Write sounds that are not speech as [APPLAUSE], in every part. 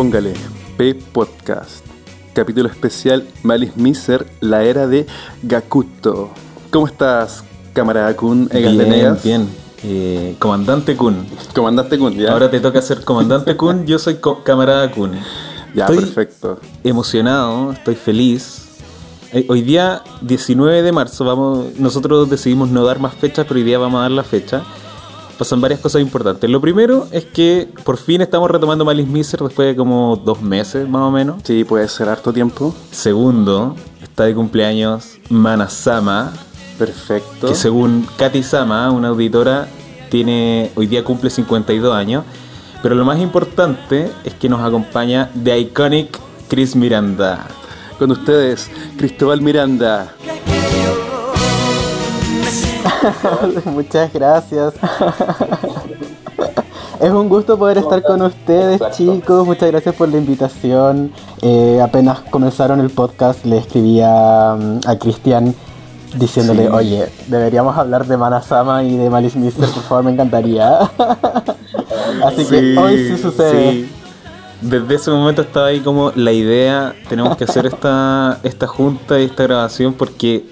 Póngale P Podcast. Capítulo especial Malice Miser, la era de Gakuto. ¿Cómo estás, camarada Kun Bien, bien. Eh, comandante Kun. Comandante Kun, ya. Ahora te toca ser comandante Kun, yo soy co- camarada Kun. ya, estoy perfecto. emocionado, estoy feliz. Eh, Hoy día, 19 de marzo, vamos, nosotros decidimos no dar más fechas, pero hoy día vamos a dar la fecha. Pasan varias cosas importantes. Lo primero es que por fin estamos retomando Malice Miser después de como dos meses más o menos. Sí, puede ser harto tiempo. Segundo, está de cumpleaños Manasama, Perfecto. que según Katy Sama, una auditora, tiene hoy día cumple 52 años. Pero lo más importante es que nos acompaña The Iconic Chris Miranda. Con ustedes, Cristóbal Miranda. [LAUGHS] Muchas gracias. [LAUGHS] Es un gusto poder estar con ustedes, chicos. Muchas gracias por la invitación. Eh, apenas comenzaron el podcast, le escribí a, a Cristian diciéndole, Sí. oye, deberíamos hablar de Manasama y de Malice Mister, por favor, me encantaría. [LAUGHS] Así que hoy sí sucede. sí. Desde ese momento estaba ahí como la idea, tenemos que hacer esta, esta junta y esta grabación porque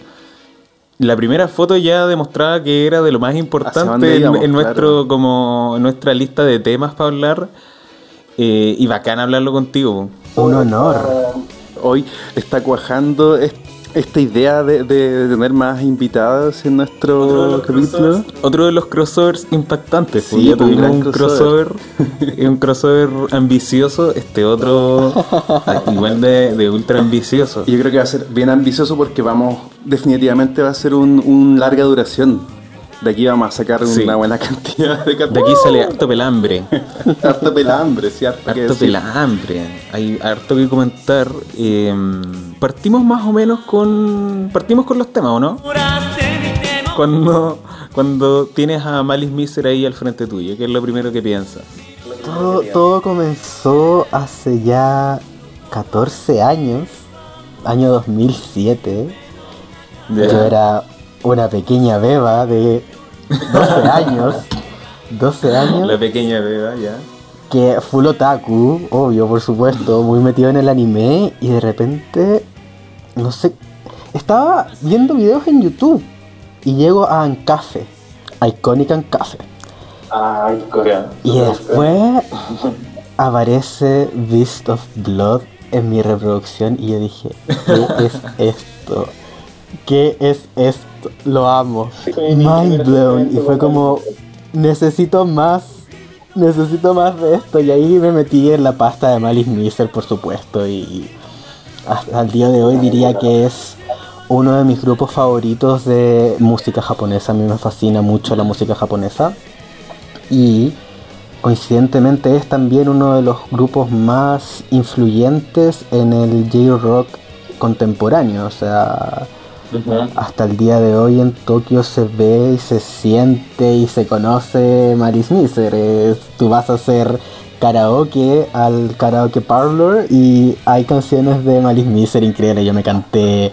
la primera foto ya demostraba que era de lo más importante en, nuestro, claro. como, en nuestra lista de temas para hablar. Eh, y bacán hablarlo contigo. Un honor. Hoy está cuajando es- esta idea de, de tener más invitados en nuestro capítulo. Otro de los crossovers impactantes. Sí, pues pues, un un crossover. crossover, [LAUGHS] un crossover ambicioso, este otro ah, igual de, de ultra ambicioso. Yo creo que va a ser bien ambicioso porque vamos, definitivamente va a ser un, un larga duración. De aquí vamos a sacar Sí. una buena cantidad de De capítulos. aquí sale harto pelambre, [LAUGHS] harto pelambre, sí, harto, que harto decir. pelambre, hay harto que comentar. Eh, partimos más o menos con, partimos con los temas, ¿o no? Cuando, cuando tienes a Malice Miser ahí al frente tuyo, ¿qué es lo primero que piensas? Todo, todo comenzó hace ya 14 años, año 2007. Yo era una pequeña beba de 12 [LAUGHS] años. 12 años. La pequeña beba, ya. Que full otaku, obvio, por supuesto, muy metido en el anime. Y de repente, no sé, estaba viendo videos en YouTube. Y llego a Ancafe, Iconic Ancafe. Ay, coreano. Y después aparece Beast of Blood en mi reproducción y yo dije, ¿qué es esto? ¿Qué es esto? Lo amo. Mind blown. Y fue como, necesito más, necesito más de esto. Y ahí me metí en la pasta de Malice Miser, por supuesto. Y hasta el día de hoy diría que es uno de mis grupos favoritos de música japonesa. A mí me fascina mucho la música japonesa y coincidentemente es también uno de los grupos más influyentes en el J-Rock contemporáneo, o sea, hasta el día de hoy en Tokio se ve y se siente y se conoce Malice Miser, es- tú vas a hacer karaoke al karaoke parlor y hay canciones de Malice Miser increíbles, yo me canté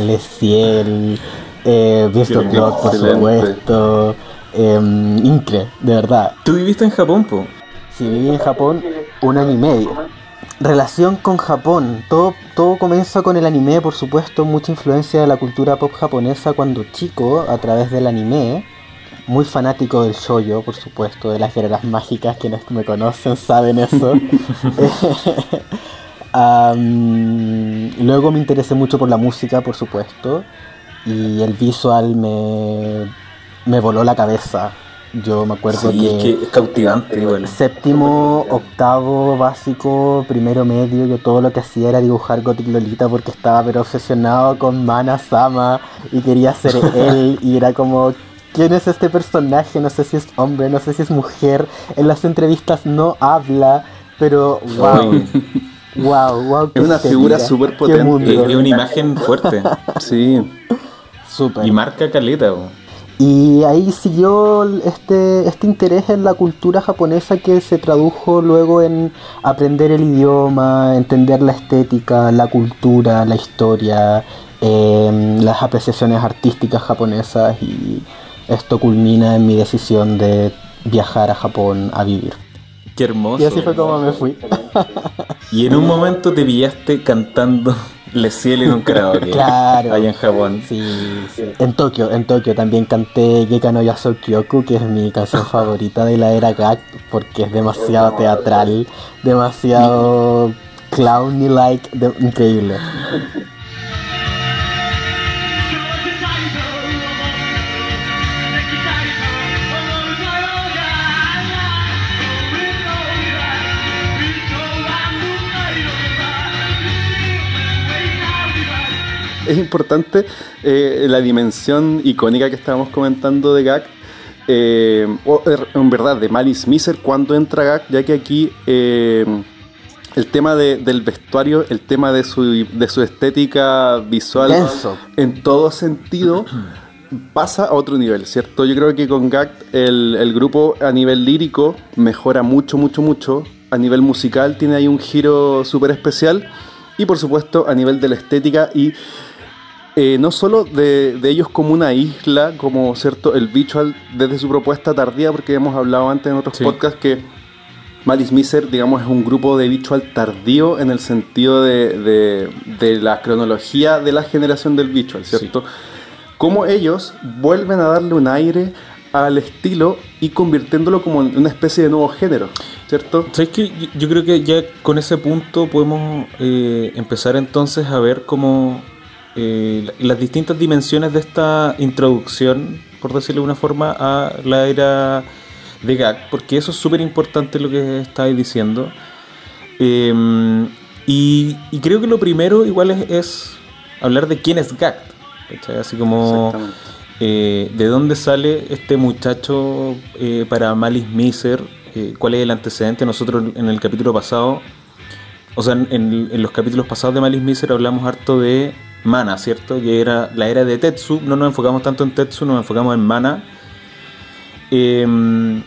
Le Ciel, eh, of Blood, por supuesto. Eh, incre, de verdad. Tú viviste en Japón, po. Si viví en Japón un año y medio. Relación con Japón. Todo, todo comienza con el anime, por supuesto, mucha influencia de la cultura pop japonesa cuando chico, a través del anime. Muy fanático del shoyo, por supuesto, de las guerreras mágicas, quienes me conocen saben eso. [LAUGHS] Luego me interesé mucho por la música, por supuesto, y el visual me, me voló la cabeza. Yo me acuerdo Sí, que es que es cautivante igual. séptimo, octavo, básico, primero medio, yo todo lo que hacía era dibujar Gothic Lolita porque estaba pero obsesionado con Mana Sama y quería ser [LAUGHS] él y era como ¿quién es este personaje? No sé si es hombre, no sé si es mujer. En las entrevistas no habla, pero wow. Wow, wow. Es una figura súper potente. Es, una imagen fuerte Sí, Súper. y marca caleta, po. Y ahí siguió este, este interés en la cultura japonesa que se tradujo luego en aprender el idioma, entender la estética, la cultura, la historia, em, las apreciaciones artísticas japonesas y esto culmina en mi decisión de viajar a Japón a vivir. Qué hermoso. Y así fue como me fui. [LAUGHS] Y en un momento te pillaste cantando Le Ciel en un karaoke. [LAUGHS] Claro. Allá en Japón. Sí, sí. En Tokio, en Tokio también canté Geka no Kyoku, que es mi canción [LAUGHS] favorita de la era GAC, porque es demasiado teatral, demasiado [LAUGHS] clowny-like, de- increíble. [LAUGHS] Es importante eh, la dimensión icónica que estábamos comentando de Gag. eh, o, er, en verdad, de Malice Miser cuando entra Gag, ya que aquí eh, el tema de- del vestuario, el tema de su, de su estética visual Denso. en todo sentido pasa a otro nivel, ¿cierto? Yo creo que con Gag el, el grupo a nivel lírico mejora mucho, mucho, mucho. A nivel musical tiene ahí un giro súper especial. Y por supuesto a nivel de la estética y eh, no solo de, de ellos como una isla, como cierto el visual desde su propuesta tardía, porque hemos hablado antes en otros Sí. podcasts que Malice Miser, digamos, es un grupo de visual tardío en el sentido de, de- de la cronología de la generación del visual, ¿cierto? Cómo ellos vuelven a darle un aire al estilo y convirtiéndolo como en una especie de nuevo género, ¿cierto? ¿Sabes? Yo, yo creo que ya con ese punto podemos eh, empezar entonces a ver cómo eh, la- las distintas dimensiones de esta introducción, por decirlo de una forma, a la era de GAG, porque eso es súper importante lo que estáis diciendo. Eh, y, y creo que lo primero igual es, es hablar de quién es GAG, ¿cachai? Así como eh, de dónde sale este muchacho eh, para Malice Miser, cuál es el antecedente. Nosotros en el capítulo pasado, o sea, en, en los capítulos pasados de Malice Miser hablamos harto de Mana, ¿cierto? Que era la era de Tetsu. No nos enfocamos tanto en Tetsu, nos enfocamos en Mana. Eh,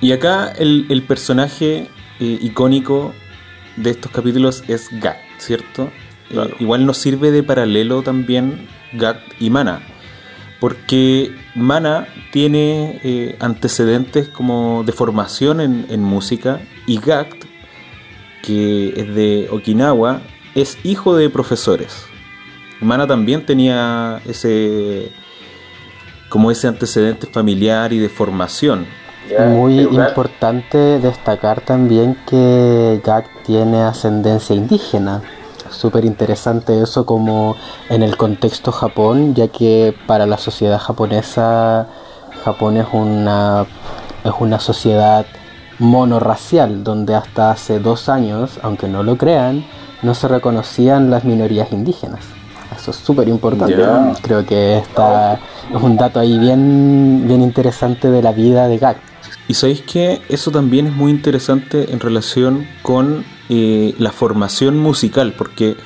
y acá el, el personaje eh, icónico de estos capítulos es Gat, ¿cierto? Eh, igual nos sirve de paralelo también Gat y Mana. Porque Mana tiene eh, antecedentes como de formación en, en música y Gat, que es de Okinawa, es hijo de profesores. Mana también tenía ese como ese antecedente familiar y de formación. Muy importante destacar también que Gak tiene ascendencia indígena. Súper interesante eso como en el contexto Japón, ya que para la sociedad japonesa Japón es una, es una sociedad monorracial, donde hasta hace dos años, aunque no lo crean, no se reconocían las minorías indígenas. Eso es súper importante. Creo que esta es un dato ahí bien, bien interesante de la vida de Gak. Y sabéis que eso también es muy interesante en relación con eh, la formación musical, porque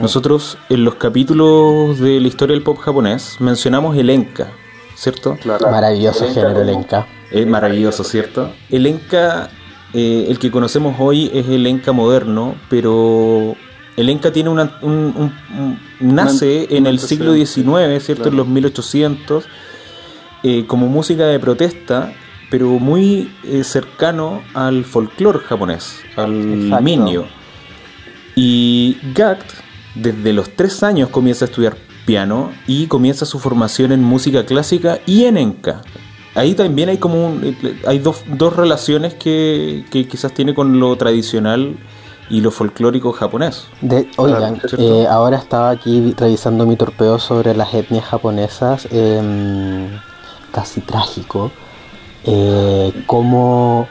nosotros en los capítulos de la historia del pop japonés mencionamos el enka, ¿cierto? Claro. Maravilloso género el Enka. Es maravilloso, ¿cierto? El enka, eh, el que conocemos hoy es el enka moderno, pero el enka tiene una, un, un- un- nace en el siglo XIX, ¿cierto? claro. En los 1800, eh, como música de protesta, pero muy eh, cercano al folclore japonés, al Exacto. minyo. Y Gakt, desde los tres años, comienza a estudiar piano y comienza su formación en música clásica y en enka. Ahí también hay como un- hay dos, dos relaciones que, que quizás tiene con lo tradicional y lo folclórico japonés. De- oigan, eh, ahora estaba aquí revisando mi torpeo sobre las etnias japonesas, em, casi trágico, eh, como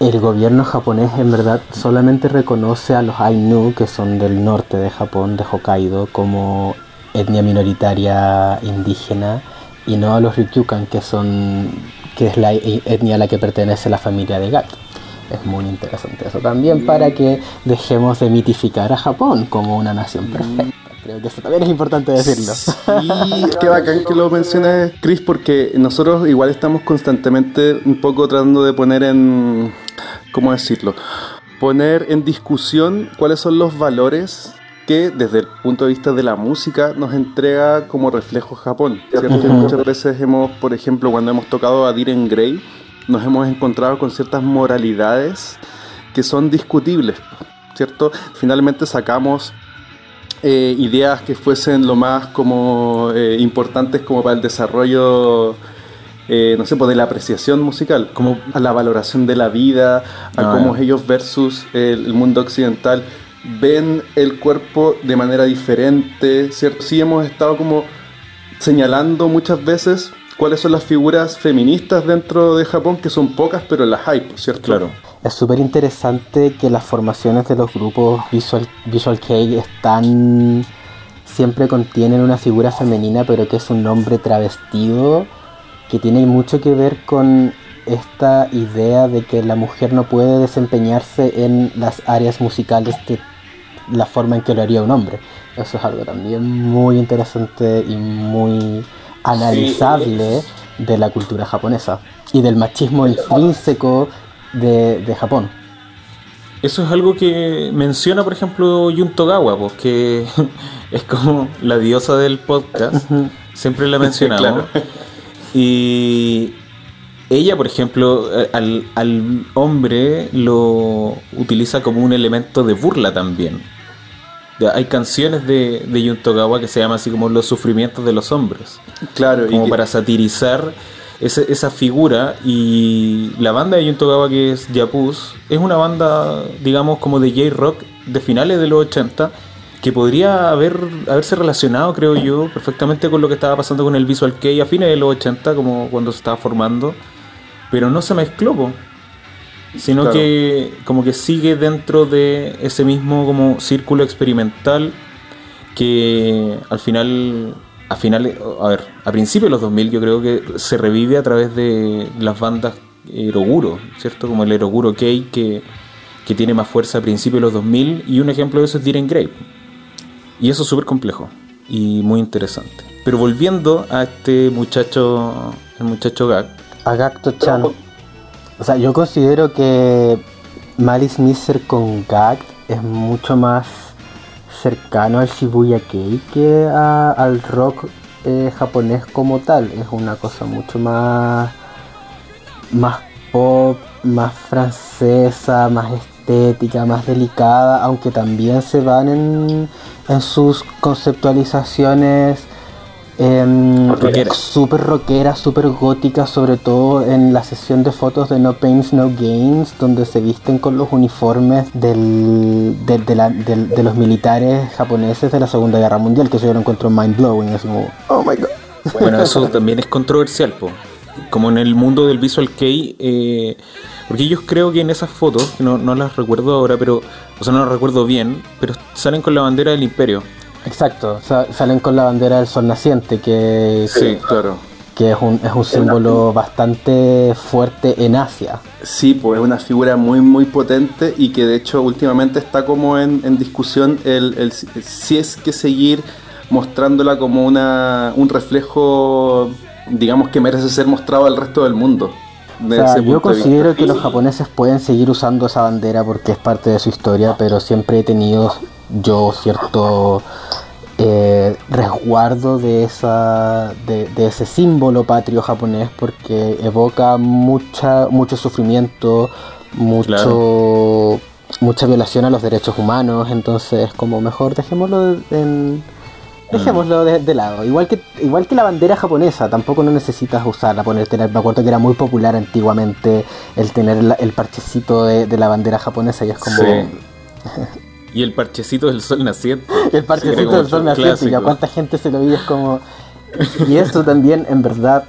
el gobierno japonés en verdad solamente reconoce a los Ainu, que son del norte de Japón, de Hokkaido, como etnia minoritaria indígena, y no a los Ryukyukan, que son que es la e- etnia a la que pertenece la familia de Gat. Es muy interesante eso también para que dejemos de mitificar a Japón como una nación perfecta. Creo que eso también es importante decirlo. Sí, qué bacán que lo menciones, Chris, porque nosotros igual estamos constantemente un poco tratando de poner en. ¿Cómo decirlo? Poner en discusión cuáles son los valores que desde el punto de vista de la música nos entrega como reflejo Japón. ¿cierto? Ujú. Muchas veces hemos, por ejemplo, cuando hemos tocado a Diren Grey, nos hemos encontrado con ciertas moralidades que son discutibles, ¿cierto? Finalmente sacamos eh, ideas que fuesen lo más como eh, importantes como para el desarrollo eh, no sé, pues de la apreciación musical, como a la valoración de la vida, a Ah, cómo ellos versus el, el mundo occidental ven el cuerpo de manera diferente, ¿cierto? Sí hemos estado como señalando muchas veces cuáles son las figuras feministas dentro de Japón, que son pocas, pero las hay, ¿cierto? Claro. Es súper interesante que las formaciones de los grupos Visual, Visual Kei están. siempre contienen una figura femenina, pero que es un hombre travestido, que tiene mucho que ver con esta idea de que la mujer no puede desempeñarse en las áreas musicales de la forma en que lo haría un hombre. Eso es algo también muy interesante y muy analizable de la cultura japonesa y del machismo intrínseco de, de Japón. Eso es algo que menciona, por ejemplo, Yun Togawa, pues, que [LAUGHS] es como la diosa del podcast. Siempre la [LAUGHS] mencionamos. Claro. Y ella, por ejemplo, eh, al, al hombre lo utiliza como un elemento de burla también. Hay canciones de, de Yun Togawa que se llaman así como Los sufrimientos de los hombres. Claro, y Como que- para satirizar esa figura. Y la banda de Yun Togawa, que es Yapuz, es una banda, digamos, como de J-Rock de finales de los 80, que podría haber, haberse relacionado, creo yo, perfectamente con lo que estaba pasando con el Visual Kei a fines de los 80, como cuando se estaba formando. Pero no se mezcló, po. Sino Claro. que como que sigue dentro de ese mismo como círculo experimental que al final a finales a ver a principios de los 2000 yo creo que se revive a través de las bandas Eroguro cierto como el Eroguro Kei que, que tiene más fuerza a principios de los 2000 y un ejemplo de eso es Diren Grave y eso es súper complejo y muy interesante pero volviendo a este muchacho el muchacho Gak Agacto-chan. O sea, yo considero que Malice Miser con Gag es mucho más cercano al Shibuya Kei que a- al rock eh, japonés como tal. Es una cosa mucho más, más pop, más francesa, más estética, más delicada, aunque también se van en, en sus conceptualizaciones em, Rockeras. súper rockera, súper gótica, sobre todo en la sesión de fotos de No Pains, No Gains, donde se visten con los uniformes del, de, la- del- de los militares japoneses de la Segunda Guerra Mundial, que eso yo lo encuentro mind blowing, es como, oh my god. Bueno, eso [LAUGHS] también es controversial, po. Como en el mundo del Visual Kei, eh, porque yo creo que en esas fotos, que no, no las recuerdo ahora, pero, o sea, no las recuerdo bien, pero salen con la bandera del Imperio. Exacto, sa- salen con la bandera del sol naciente, que, Sí, claro. que es, un, es un símbolo bastante fuerte en Asia. Sí, pues es una figura muy muy potente y que de hecho últimamente está como en, en discusión el, el si- si es que seguir mostrándola como una, un reflejo, digamos, que merece ser mostrado al resto del mundo. O sea, yo considero que los japoneses pueden seguir usando esa bandera porque es parte de su historia, pero siempre he tenido yo cierto eh, resguardo de esa de, de ese símbolo patrio japonés porque evoca mucha mucho sufrimiento, mucho mucha violación a los derechos humanos, entonces como mejor dejémoslo en Dejémoslo de, de lado. Igual que, igual que la bandera japonesa, tampoco no necesitas usarla, ponértela. Me acuerdo que era muy popular antiguamente el tener la- el parchecito de, de la bandera japonesa y es como... Sí. [LAUGHS] Y el parchecito del sol naciente. El parchecito del sol naciente, y a cuánta gente se lo veía es como... Y eso también, en verdad,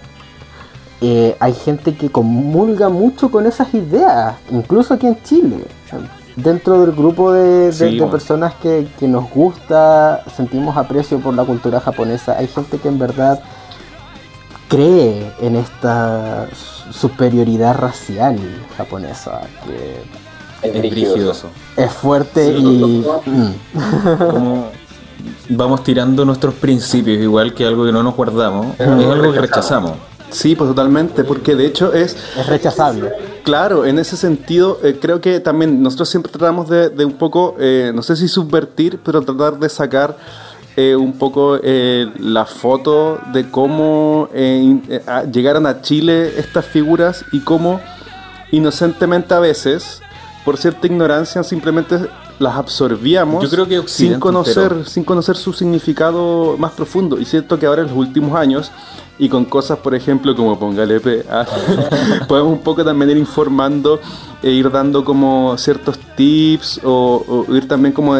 eh, hay gente que comulga mucho con esas ideas, incluso aquí en Chile. Dentro del grupo de, de- Sí, de bueno. personas que, que nos gusta, sentimos aprecio por la cultura japonesa, hay gente que en verdad cree en esta superioridad racial japonesa, que Es Es fuerte y... mm. Como vamos tirando nuestros principios, igual que algo que no nos guardamos, es algo que rechazamos. Sí, pues totalmente, porque de hecho es, es rechazable. Claro, en ese sentido, eh, creo que también nosotros siempre tratamos de, de un poco, eh, no sé si subvertir, pero tratar de sacar eh, un poco eh, la foto de cómo eh, in- eh, a- llegaron a Chile estas figuras y cómo inocentemente a veces, por cierta ignorancia, simplemente las absorbíamos Yo creo que sin conocer, entero. sin conocer su significado más profundo. Y siento que ahora en los últimos años, y con cosas, por ejemplo, como Póngale P, ah, [LAUGHS] podemos un poco también ir informando e ir dando como ciertos tips o, o ir también como,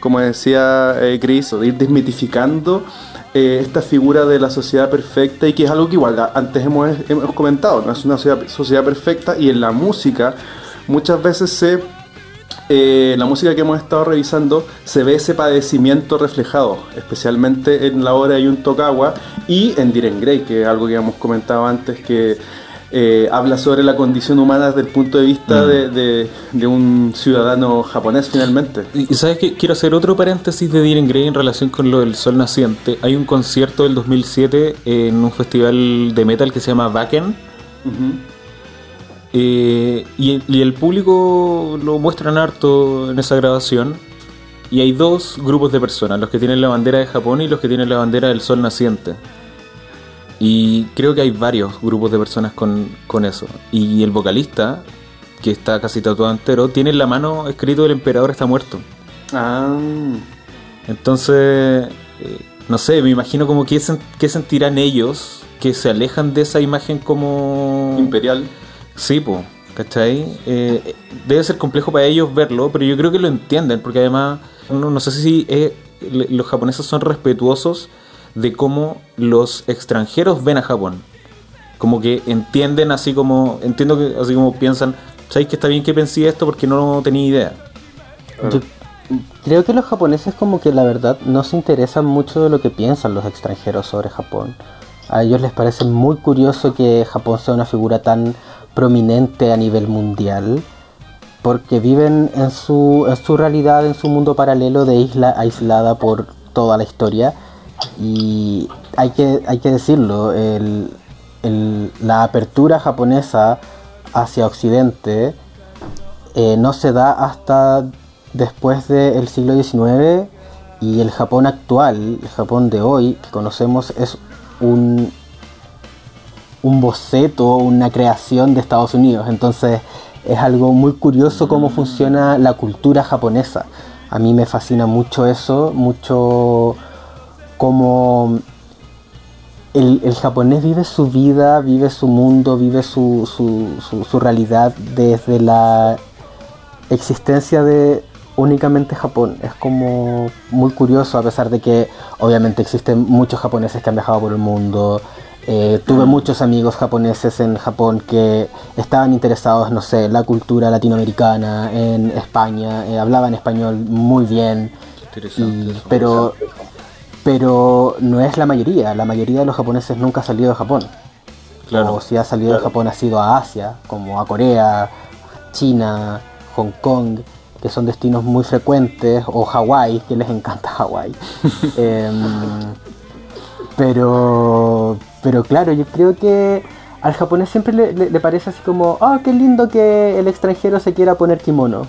como decía eh, Chris, o ir desmitificando eh, esta figura de la sociedad perfecta y que es algo que igual antes hemos, hemos comentado, no es una sociedad, sociedad perfecta y en la música muchas veces se eh, la música que hemos estado revisando se ve ese padecimiento reflejado, especialmente en la obra de Yun Tokawa y en Diren Grey, que es algo que hemos comentado antes, que eh, habla sobre la condición humana desde el punto de vista Mm. de, de- de un ciudadano japonés finalmente. Y y sabes que quiero hacer otro paréntesis de Diren Grey en relación con lo del Sol Naciente. Hay un concierto del 2007 en un festival de metal que se llama Wacken. Eh, y, el- y el público lo muestran harto en esa grabación. Y hay dos grupos de personas, los que tienen la bandera de Japón y los que tienen la bandera del sol naciente. Y creo que hay varios grupos de personas con, con eso. Y el vocalista, que está casi tatuado entero, tiene en la mano escrito el emperador está muerto. Ah, Entonces, eh, no sé, me imagino como que sen- qué sentirán ellos que se alejan de esa imagen como... imperial. Sí, pues, ¿cachai? Eh, debe ser complejo para ellos verlo, pero yo creo que lo entienden, porque además, no, sé si eh, los japoneses son respetuosos de cómo los extranjeros ven a Japón. Como que entienden así como, entiendo que así como piensan, ¿sabéis que está bien que pensé esto porque no tenía idea? Creo que los japoneses como que la verdad no se interesan mucho de lo que piensan los extranjeros sobre Japón. A ellos les parece muy curioso que Japón sea una figura tan prominente a nivel mundial porque viven en su, en su realidad, en su mundo paralelo de isla aislada por toda la historia. Y hay que, hay que decirlo, la apertura japonesa hacia Occidente eh, no se da hasta después del siglo XIX y el Japón actual, el Japón de hoy que conocemos es un, un boceto, una creación de Estados Unidos. Entonces es algo muy curioso cómo funciona la cultura japonesa. A mí me fascina mucho eso, mucho cómo el, el japonés vive su vida, vive su mundo, vive su, su, su- su realidad desde la existencia de únicamente Japón. Es como muy curioso a pesar de que obviamente existen muchos japoneses que han viajado por el mundo. Eh, tuve muchos amigos japoneses en Japón que estaban interesados, no sé, en la cultura latinoamericana, en España, eh, hablaban español muy bien. Y- pero, pero no es la mayoría. La mayoría de los japoneses nunca ha salido de Japón. Claro. O si ha salido de Japón ha sido a Asia, como a Corea, China, Hong Kong, que son destinos muy frecuentes, o Hawái, que les encanta Hawái. [LAUGHS] Em, pero, pero claro, yo creo que al japonés siempre le, le- le parece así como, ah, qué lindo que el extranjero se quiera poner kimono.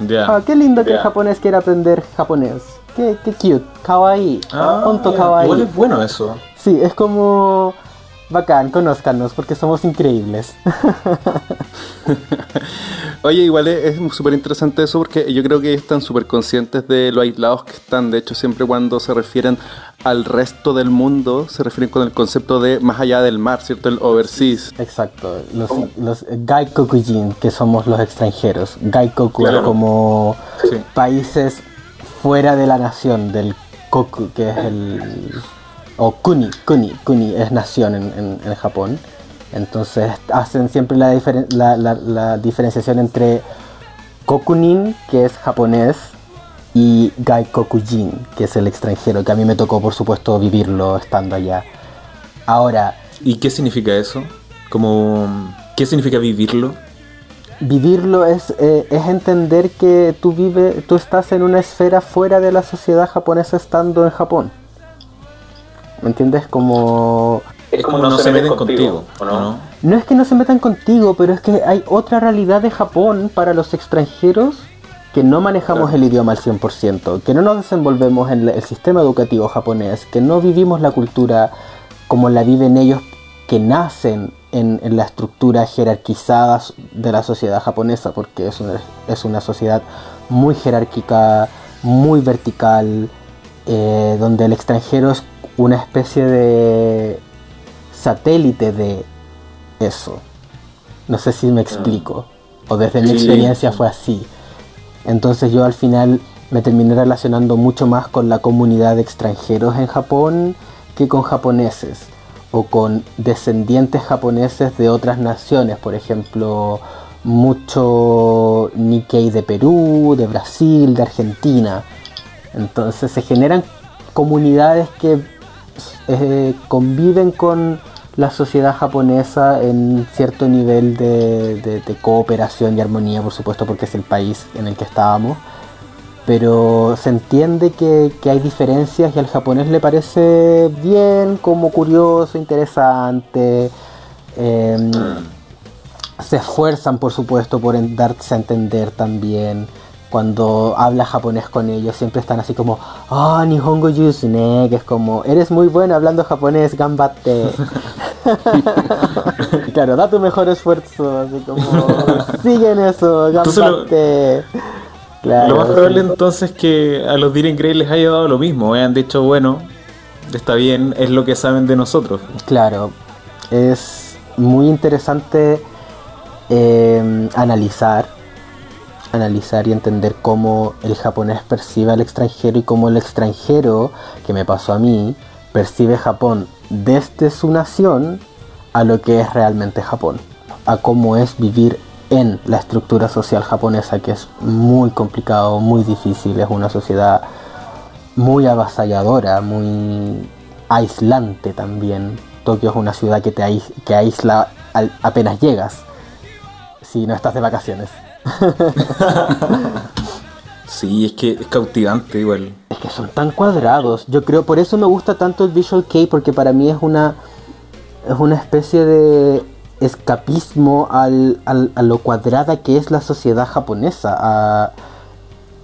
Ya. Ah, qué lindo que el japonés quiera aprender japonés. Qué, qué cute, kawaii, Ah, kawaii. Igual es bueno eso. Sí, es como bacán, conózcanos porque somos increíbles. [LAUGHS] Oye, igual es es súper interesante eso porque yo creo que están súper conscientes de lo aislados que están. De hecho, siempre cuando se refieren al resto del mundo, se refieren con el concepto de más allá del mar, ¿cierto? El overseas. Exacto, los, los Gaikokujin, que somos los extranjeros. Gaikoku Claro. como Sí. países fuera de la nación, del Koku, que es el... o Kuni, Kuni, Kuni es nación en, en- en Japón. Entonces hacen siempre la, diferen- la- la- la diferenciación entre Kokunin, que es japonés, y Gaikokujin, que es el extranjero, que a mí me tocó por supuesto vivirlo estando allá. Ahora, ¿Y qué significa eso? Como, ¿Qué significa vivirlo? Vivirlo es, eh, es entender que tú, vive, tú estás en una esfera fuera de la sociedad japonesa estando en Japón. ¿Me entiendes? Como... Es como no se meten contigo, ¿o no? No es que no se metan contigo, pero es que hay otra realidad de Japón para los extranjeros que no manejamos el idioma al 100%, que no nos desenvolvemos en el sistema educativo japonés, que no vivimos la cultura como la viven ellos que nacen en, la estructura jerarquizada de la sociedad japonesa, porque es una, es una sociedad muy jerárquica, muy vertical, eh, donde el extranjero es una especie de satélite de eso. No sé si me explico, o desde mi experiencia fue así. Entonces yo al final me terminé relacionando mucho más con la comunidad de extranjeros en Japón que con japoneses o con descendientes japoneses de otras naciones, por ejemplo, mucho Nikkei de Perú, de Brasil, de Argentina. Entonces se generan comunidades que eh, conviven con la sociedad japonesa en cierto nivel de, cooperación y armonía, por supuesto, porque es el país en el que estábamos. Pero se entiende que, hay diferencias y al japonés le parece bien, como curioso, interesante. Em, se esfuerzan, por supuesto, por darse a entender también cuando habla japonés con ellos, siempre están así como, ah, oh, Nihongo Yusune, que es como, eres muy bueno hablando japonés, gambate. [LAUGHS] claro, da tu mejor esfuerzo, así como, sigue en eso, gambate. Lo, más probable entonces es que a los Diren Grey les haya dado lo mismo, hayan dicho, bueno, está bien, es lo que saben de nosotros. Claro, es muy interesante eh, analizar analizar y entender cómo el japonés percibe al extranjero y cómo el extranjero, que me pasó a mí, percibe Japón desde su nación a lo que es realmente Japón, a cómo es vivir en la estructura social japonesa, que es muy complicado, muy difícil, es una sociedad muy avasalladora, muy aislante también. Tokio es una ciudad que te aísla apenas llegas, si no estás de vacaciones. [LAUGHS] sí, es que es cautivante igual. Es que son tan cuadrados. Yo creo, por eso me gusta tanto el Visual Kei, porque para mí es una, es una especie de escapismo al, a lo cuadrada que es la sociedad japonesa, a,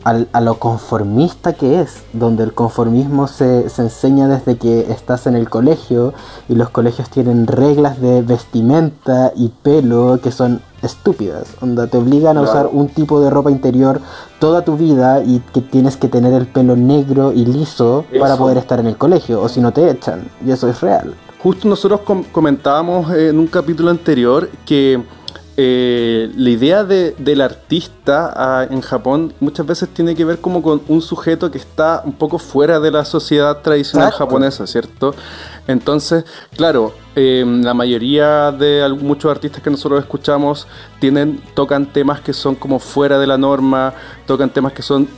a, lo conformista que es, donde el conformismo se, se, enseña desde que estás en el colegio y los colegios tienen reglas de vestimenta y pelo que son estúpidas, donde te obligan a usar un tipo de ropa interior toda tu vida y que tienes que tener el pelo negro y liso para poder estar en el colegio, o si no te echan, y eso es real. Justo nosotros comentábamos en un capítulo anterior que eh, la idea del artista ah, en Japón muchas veces tiene que ver como con un sujeto que está un poco fuera de la sociedad tradicional japonesa, ¿cierto? Entonces, claro, eh, la mayoría de muchos artistas que nosotros escuchamos tienen, tocan temas que son como fuera de la norma, tocan temas que son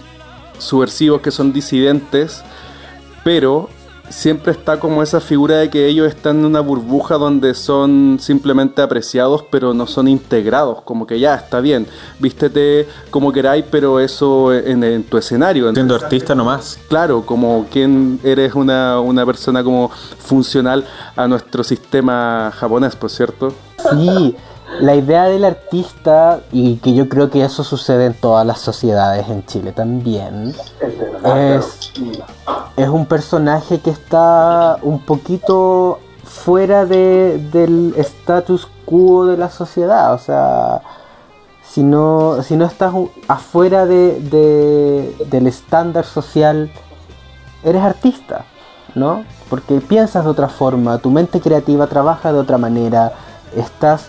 subversivos, que son disidentes, pero siempre está como esa figura de que ellos están en una burbuja donde son simplemente apreciados, pero no son integrados. Como que ya está bien, vístete como queráis, pero eso en, tu escenario. Siendo artista nomás. Claro, como quien eres una, una persona como funcional a nuestro sistema japonés, por cierto. Sí, la idea del artista, y que yo creo que eso sucede en todas las sociedades en Chile también, es, es un personaje que está un poquito fuera del status quo de la sociedad. O sea, si no, si no estás afuera de, del estándar social, eres artista, ¿no? Porque piensas de otra forma, tu mente creativa trabaja de otra manera, estás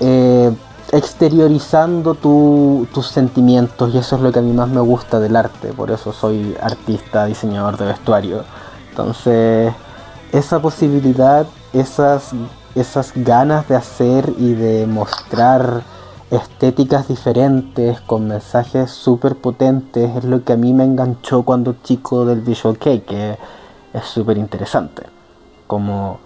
eh, exteriorizando tus sentimientos y eso es lo que a mí más me gusta del arte, por eso soy artista, diseñador de vestuario. Entonces, esa posibilidad, esas, esas ganas de hacer y de mostrar estéticas diferentes con mensajes súper potentes es lo que a mí me enganchó cuando chico del Visual Cake, que es súper interesante. Como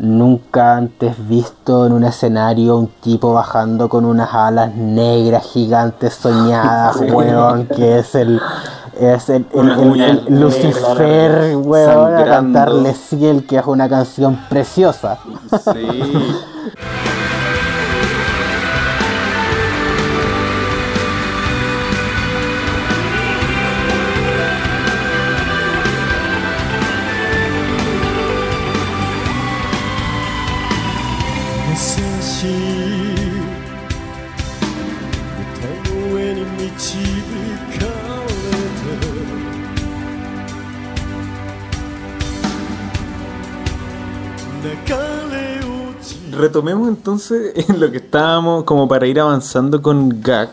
nunca antes visto en un escenario un tipo bajando con unas alas negras gigantes soñadas, [LAUGHS] weón, que es el es el, Lucifer, weón, a cantarle Ciel, que es una canción preciosa. Sí. [LAUGHS] Retomemos entonces [LAUGHS] en lo que estábamos como para ir avanzando con Gag,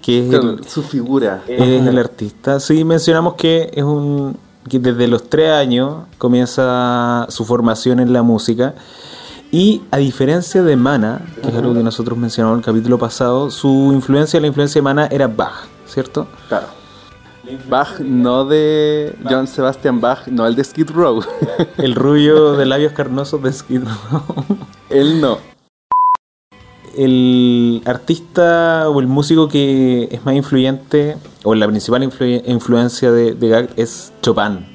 que es el, su figura. es el artista. Sí, mencionamos que es un que desde los tres años comienza su formación en la música y a diferencia de Mana, que es algo que nosotros mencionamos en el capítulo pasado, su influencia, la influencia de Mana era Bach, ¿cierto? Claro. Bach, no de John Sebastian Bach, no el de Skid Row. El rubio de labios carnosos de Skid Row. [LAUGHS] Él no. El artista o el músico que es más influyente, o la principal influ- influencia de, de Gag es Chopin.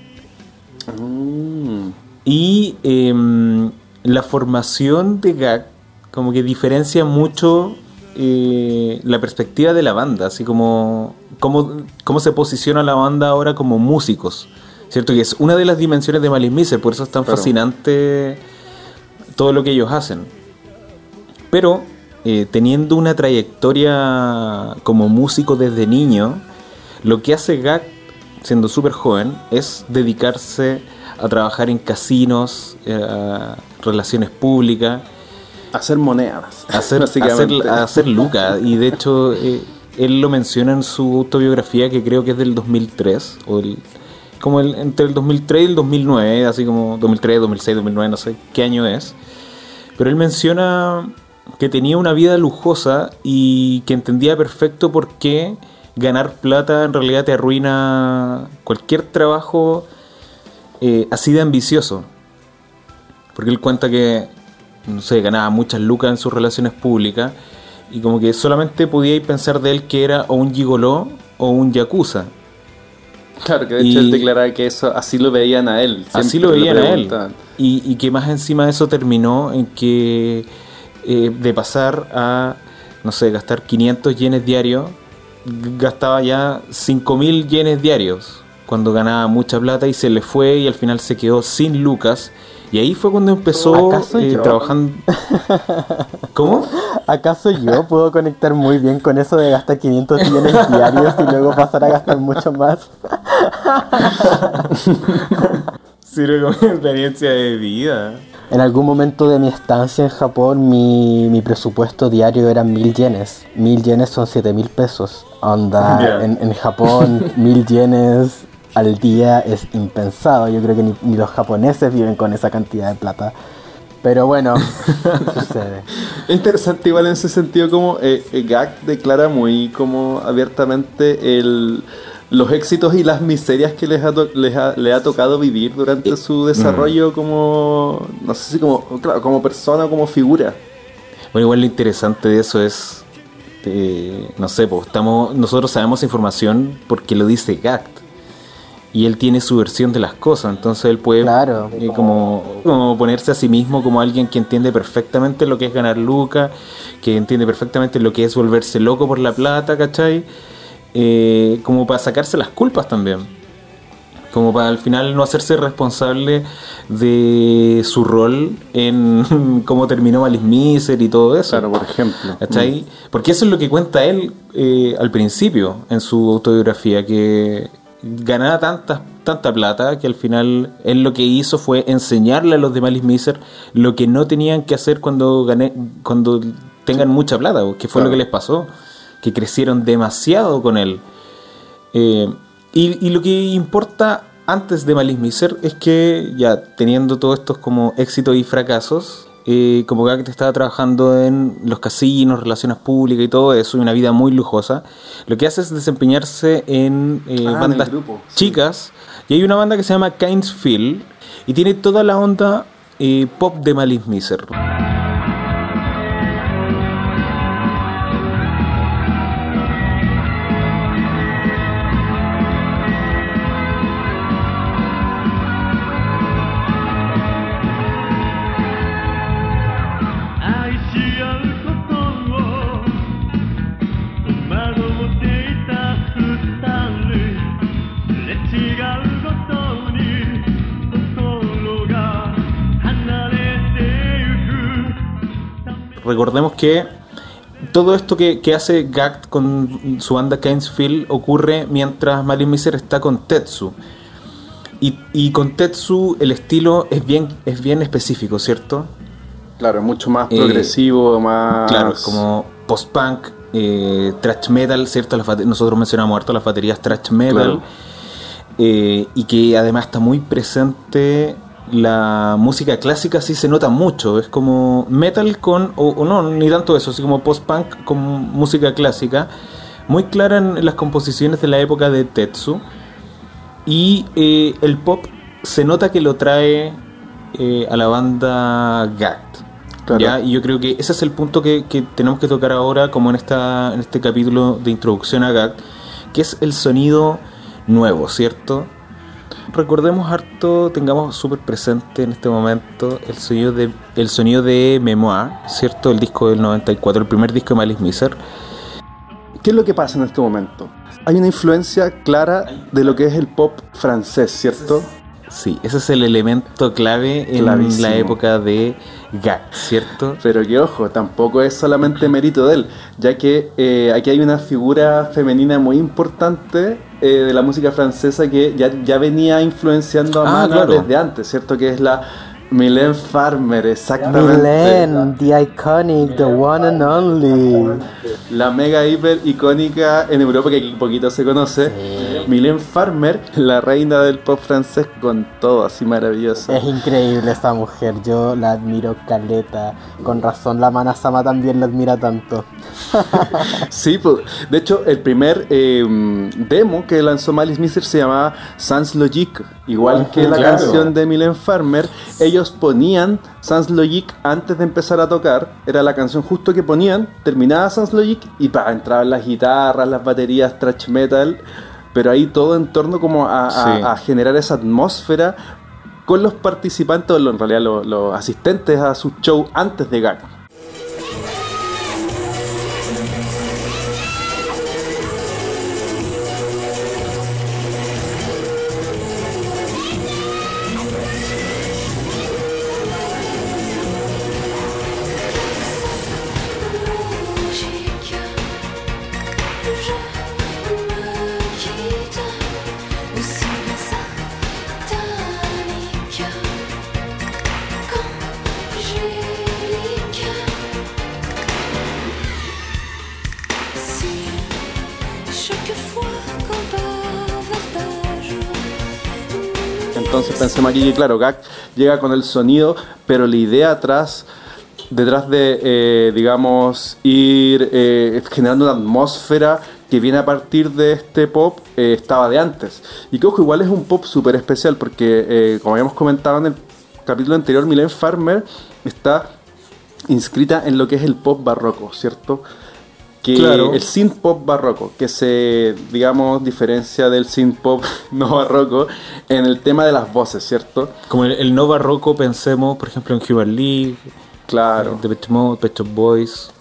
Mm. Y em, la formación de Gag como que diferencia mucho eh, la perspectiva de la banda, así como cómo, cómo se posiciona la banda ahora como músicos. ¿Cierto? Que es una de las dimensiones de Malice Miser, por eso es tan Claro. fascinante todo lo que ellos hacen. Pero eh, teniendo una trayectoria como músico desde niño, lo que hace Gag, siendo súper joven, es dedicarse a trabajar en casinos, eh, a relaciones públicas, Hacer monedas. a hacer, [LAUGHS] hacer lucas. Y de hecho, eh, él lo menciona en su autobiografía, que creo que es del 2003, o el- como el, entre el 2003 y el 2009, así como 2003, 2006, 2009, no sé qué año es. Pero él menciona que tenía una vida lujosa y que entendía perfecto por qué ganar plata en realidad te arruina cualquier trabajo eh, así de ambicioso. Porque él cuenta que, no sé, ganaba muchas lucas en sus relaciones públicas y como que solamente podía pensar de él que era o un gigoló o un yakuza. Claro, que de hecho Y- él declara que eso así lo veían a él. Así lo veían a él. Y, y que más encima de eso terminó en que eh, de pasar a, no sé, gastar 500 yenes diarios, gastaba ya 5.000 yenes diarios cuando ganaba mucha plata y se le fue y al final se quedó sin lucas. Y ahí fue cuando empezó ¿Acaso eh, trabajando... [LAUGHS] ¿Cómo? ¿Acaso yo puedo conectar muy bien con eso de gastar 500 yenes diarios y luego pasar a gastar mucho más? [LAUGHS] Sirve como experiencia de vida. En algún momento de mi estancia en Japón, mi, mi presupuesto diario eran mil yenes. Mil yenes son siete mil pesos. Onda, en, en Japón, mil yenes al día es impensado. Yo creo que ni, ni los japoneses viven con esa cantidad de plata. Pero bueno, [LAUGHS] sucede. Es interesante igual en ese sentido como eh, eh, Gag declara muy como abiertamente el, los éxitos y las miserias que les ha, to- les ha- le ha tocado vivir durante su desarrollo como, no sé si como, claro, como persona o como figura. Bueno, igual lo interesante de eso es, eh, no sé, pues estamos, nosotros sabemos información porque lo dice Gact. Y él tiene su versión de las cosas, entonces él puede Claro. eh, como, como ponerse a sí mismo como alguien que entiende perfectamente lo que es ganar lucas, que entiende perfectamente lo que es volverse loco por la plata, ¿cachai? Eh, como para sacarse las culpas también. Como para al final no hacerse responsable de su rol en [LAUGHS] cómo terminó Malice Miser y todo eso. Claro, por ejemplo. ¿Cachai? Porque eso es lo que cuenta él eh, al principio en su autobiografía, que ganaba tanta, tanta plata que al final él lo que hizo fue enseñarle a los de Malice Miser lo que no tenían que hacer cuando, gané, cuando tengan mucha plata, que fue Claro. lo que les pasó, que crecieron demasiado con él. Eh, y, y lo que importa antes de Malice Miser es que ya teniendo todos estos como éxitos y fracasos, eh, como te estaba trabajando en los casinos, relaciones públicas y todo eso, y una vida muy lujosa, lo que hace es desempeñarse en eh, Ah, en bandas grupo, sí. chicas. Y hay una banda que se llama Kinesfield y tiene toda la onda eh, pop de Malice Miser. Recordemos que todo esto que, que hace Gact con su banda Keynesfield ocurre mientras Malice Miser está con Tetsu. Y, y con Tetsu el estilo es bien, es bien específico, ¿cierto? Claro, mucho más Eh, progresivo, más. Claro, como post-punk, eh, thrash metal, ¿cierto? Nosotros mencionamos harto las baterías thrash metal. Claro. eh, y que además está muy presente la música clásica, sí se nota mucho. Es como metal con, o, o no, ni tanto eso, así como post-punk con música clásica. Muy clara en las composiciones de la época de Tetsu. Y eh, el pop se nota que lo trae eh, a la banda Gact. Claro. ¿ya? Y yo creo que ese es el punto que, que tenemos que tocar ahora, como en, esta, en este capítulo de introducción a Gact, que es el sonido nuevo, ¿cierto? Recordemos harto, tengamos súper presente en este momento el sonido de el sonido de Memoir, ¿cierto? El disco del 94, el primer disco de Malice Miser. ¿Qué es lo que pasa en este momento? Hay una influencia clara de lo que es el pop francés, ¿cierto? Sí, ese es el elemento clave en Clavísimo. la época de Gact, ¿cierto? Pero que ojo, tampoco es solamente mérito de él, ya que eh, aquí hay una figura femenina muy importante eh, de la música francesa que ya, ya venía influenciando a Ah, Mana claro. desde antes, ¿cierto? Que es la Mylène Farmer, exactamente. Milen, the iconic, the one and only. La mega hiper icónica en Europa que aquí poquito se conoce. Mylène Farmer, la reina del pop francés con todo así maravilloso. Es increíble esta mujer, yo la admiro caleta. Con razón la Mana Sama también la admira tanto. [LAUGHS] Sí, pues, de hecho, el primer eh, demo que lanzó Malice Miser se llamaba Sans Logic, igual que la claro. canción de Mylène Farmer. Ellos ponían Sans Logic antes de empezar a tocar, era la canción justo que ponían, terminaba Sans Logic y pa, entraban las guitarras, las baterías, thrash metal, pero ahí todo en torno como a, a- Sí. a generar esa atmósfera con los participantes, o en realidad los, los asistentes a su show antes de GAG. Aquí que, claro, GAC llega con el sonido, pero la idea atrás, detrás de, eh, digamos, ir eh, generando una atmósfera que viene a partir de este pop, eh, estaba de antes. Y que, igual es un pop súper especial, porque, como habíamos comentado en el capítulo anterior, Mylène Farmer está inscrita en lo que es el pop barroco, ¿cierto? Que Claro. el synth pop barroco, que se, digamos, diferencia del synth pop [LAUGHS] no barroco en el tema de las voces, ¿cierto? Como el, el no barroco, pensemos, por ejemplo, en Human League, Claro, The Pet Mode, Pet Shop Boys.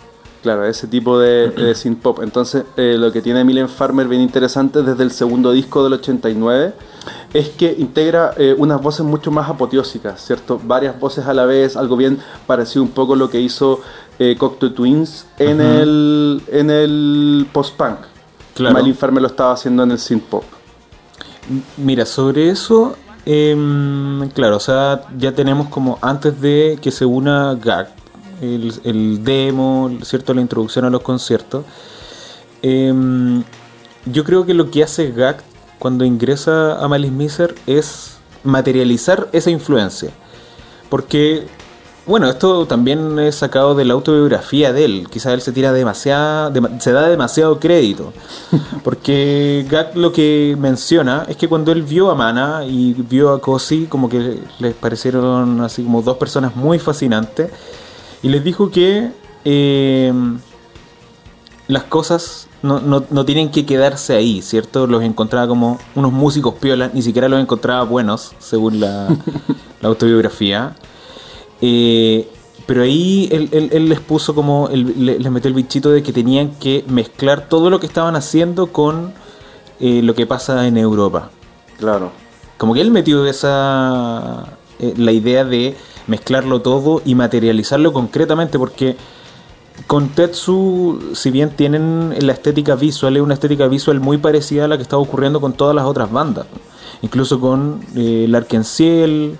claro, ese tipo de, de [CLEARS THROAT] synth pop. Entonces, eh, lo que tiene Mylène Farmer bien interesante desde el segundo disco del 89 es que integra eh, unas voces mucho más apoteósicas, ¿cierto? Varias voces a la vez, algo bien parecido un poco a lo que hizo eh, Cocteau Twins en el, en el post-punk. Claro. Mylène Farmer lo estaba haciendo en el synth pop. Mira, sobre eso, em, claro, o sea, ya tenemos como antes de que se una GAG, el, el demo, ¿cierto? La introducción a los conciertos. em, yo creo que lo que hace GAG cuando ingresa a Malice Miser es materializar esa influencia. Porque, bueno, esto también es sacado de la autobiografía de él. Quizás él se tira demasiado, dema- se da demasiado crédito. [LAUGHS] Porque Gak lo que menciona es que cuando él vio a Mana y vio a Cosi, como que les parecieron así como dos personas muy fascinantes. Y les dijo que eh, las cosas no, no- no tienen que quedarse ahí, ¿cierto? Los encontraba como unos músicos piolas, ni siquiera los encontraba buenos, según la, [LAUGHS] la autobiografía. Eh, pero ahí él, él- él les puso como, el- le- les metió el bichito de que tenían que mezclar todo lo que estaban haciendo con eh, lo que pasa en Europa. Claro. Como que él metió esa eh, la idea de mezclarlo todo y materializarlo concretamente porque con Tetsu, si bien tienen la estética visual, es una estética visual muy parecida a la que está ocurriendo con todas las otras bandas. Incluso con eh, Larkenciel,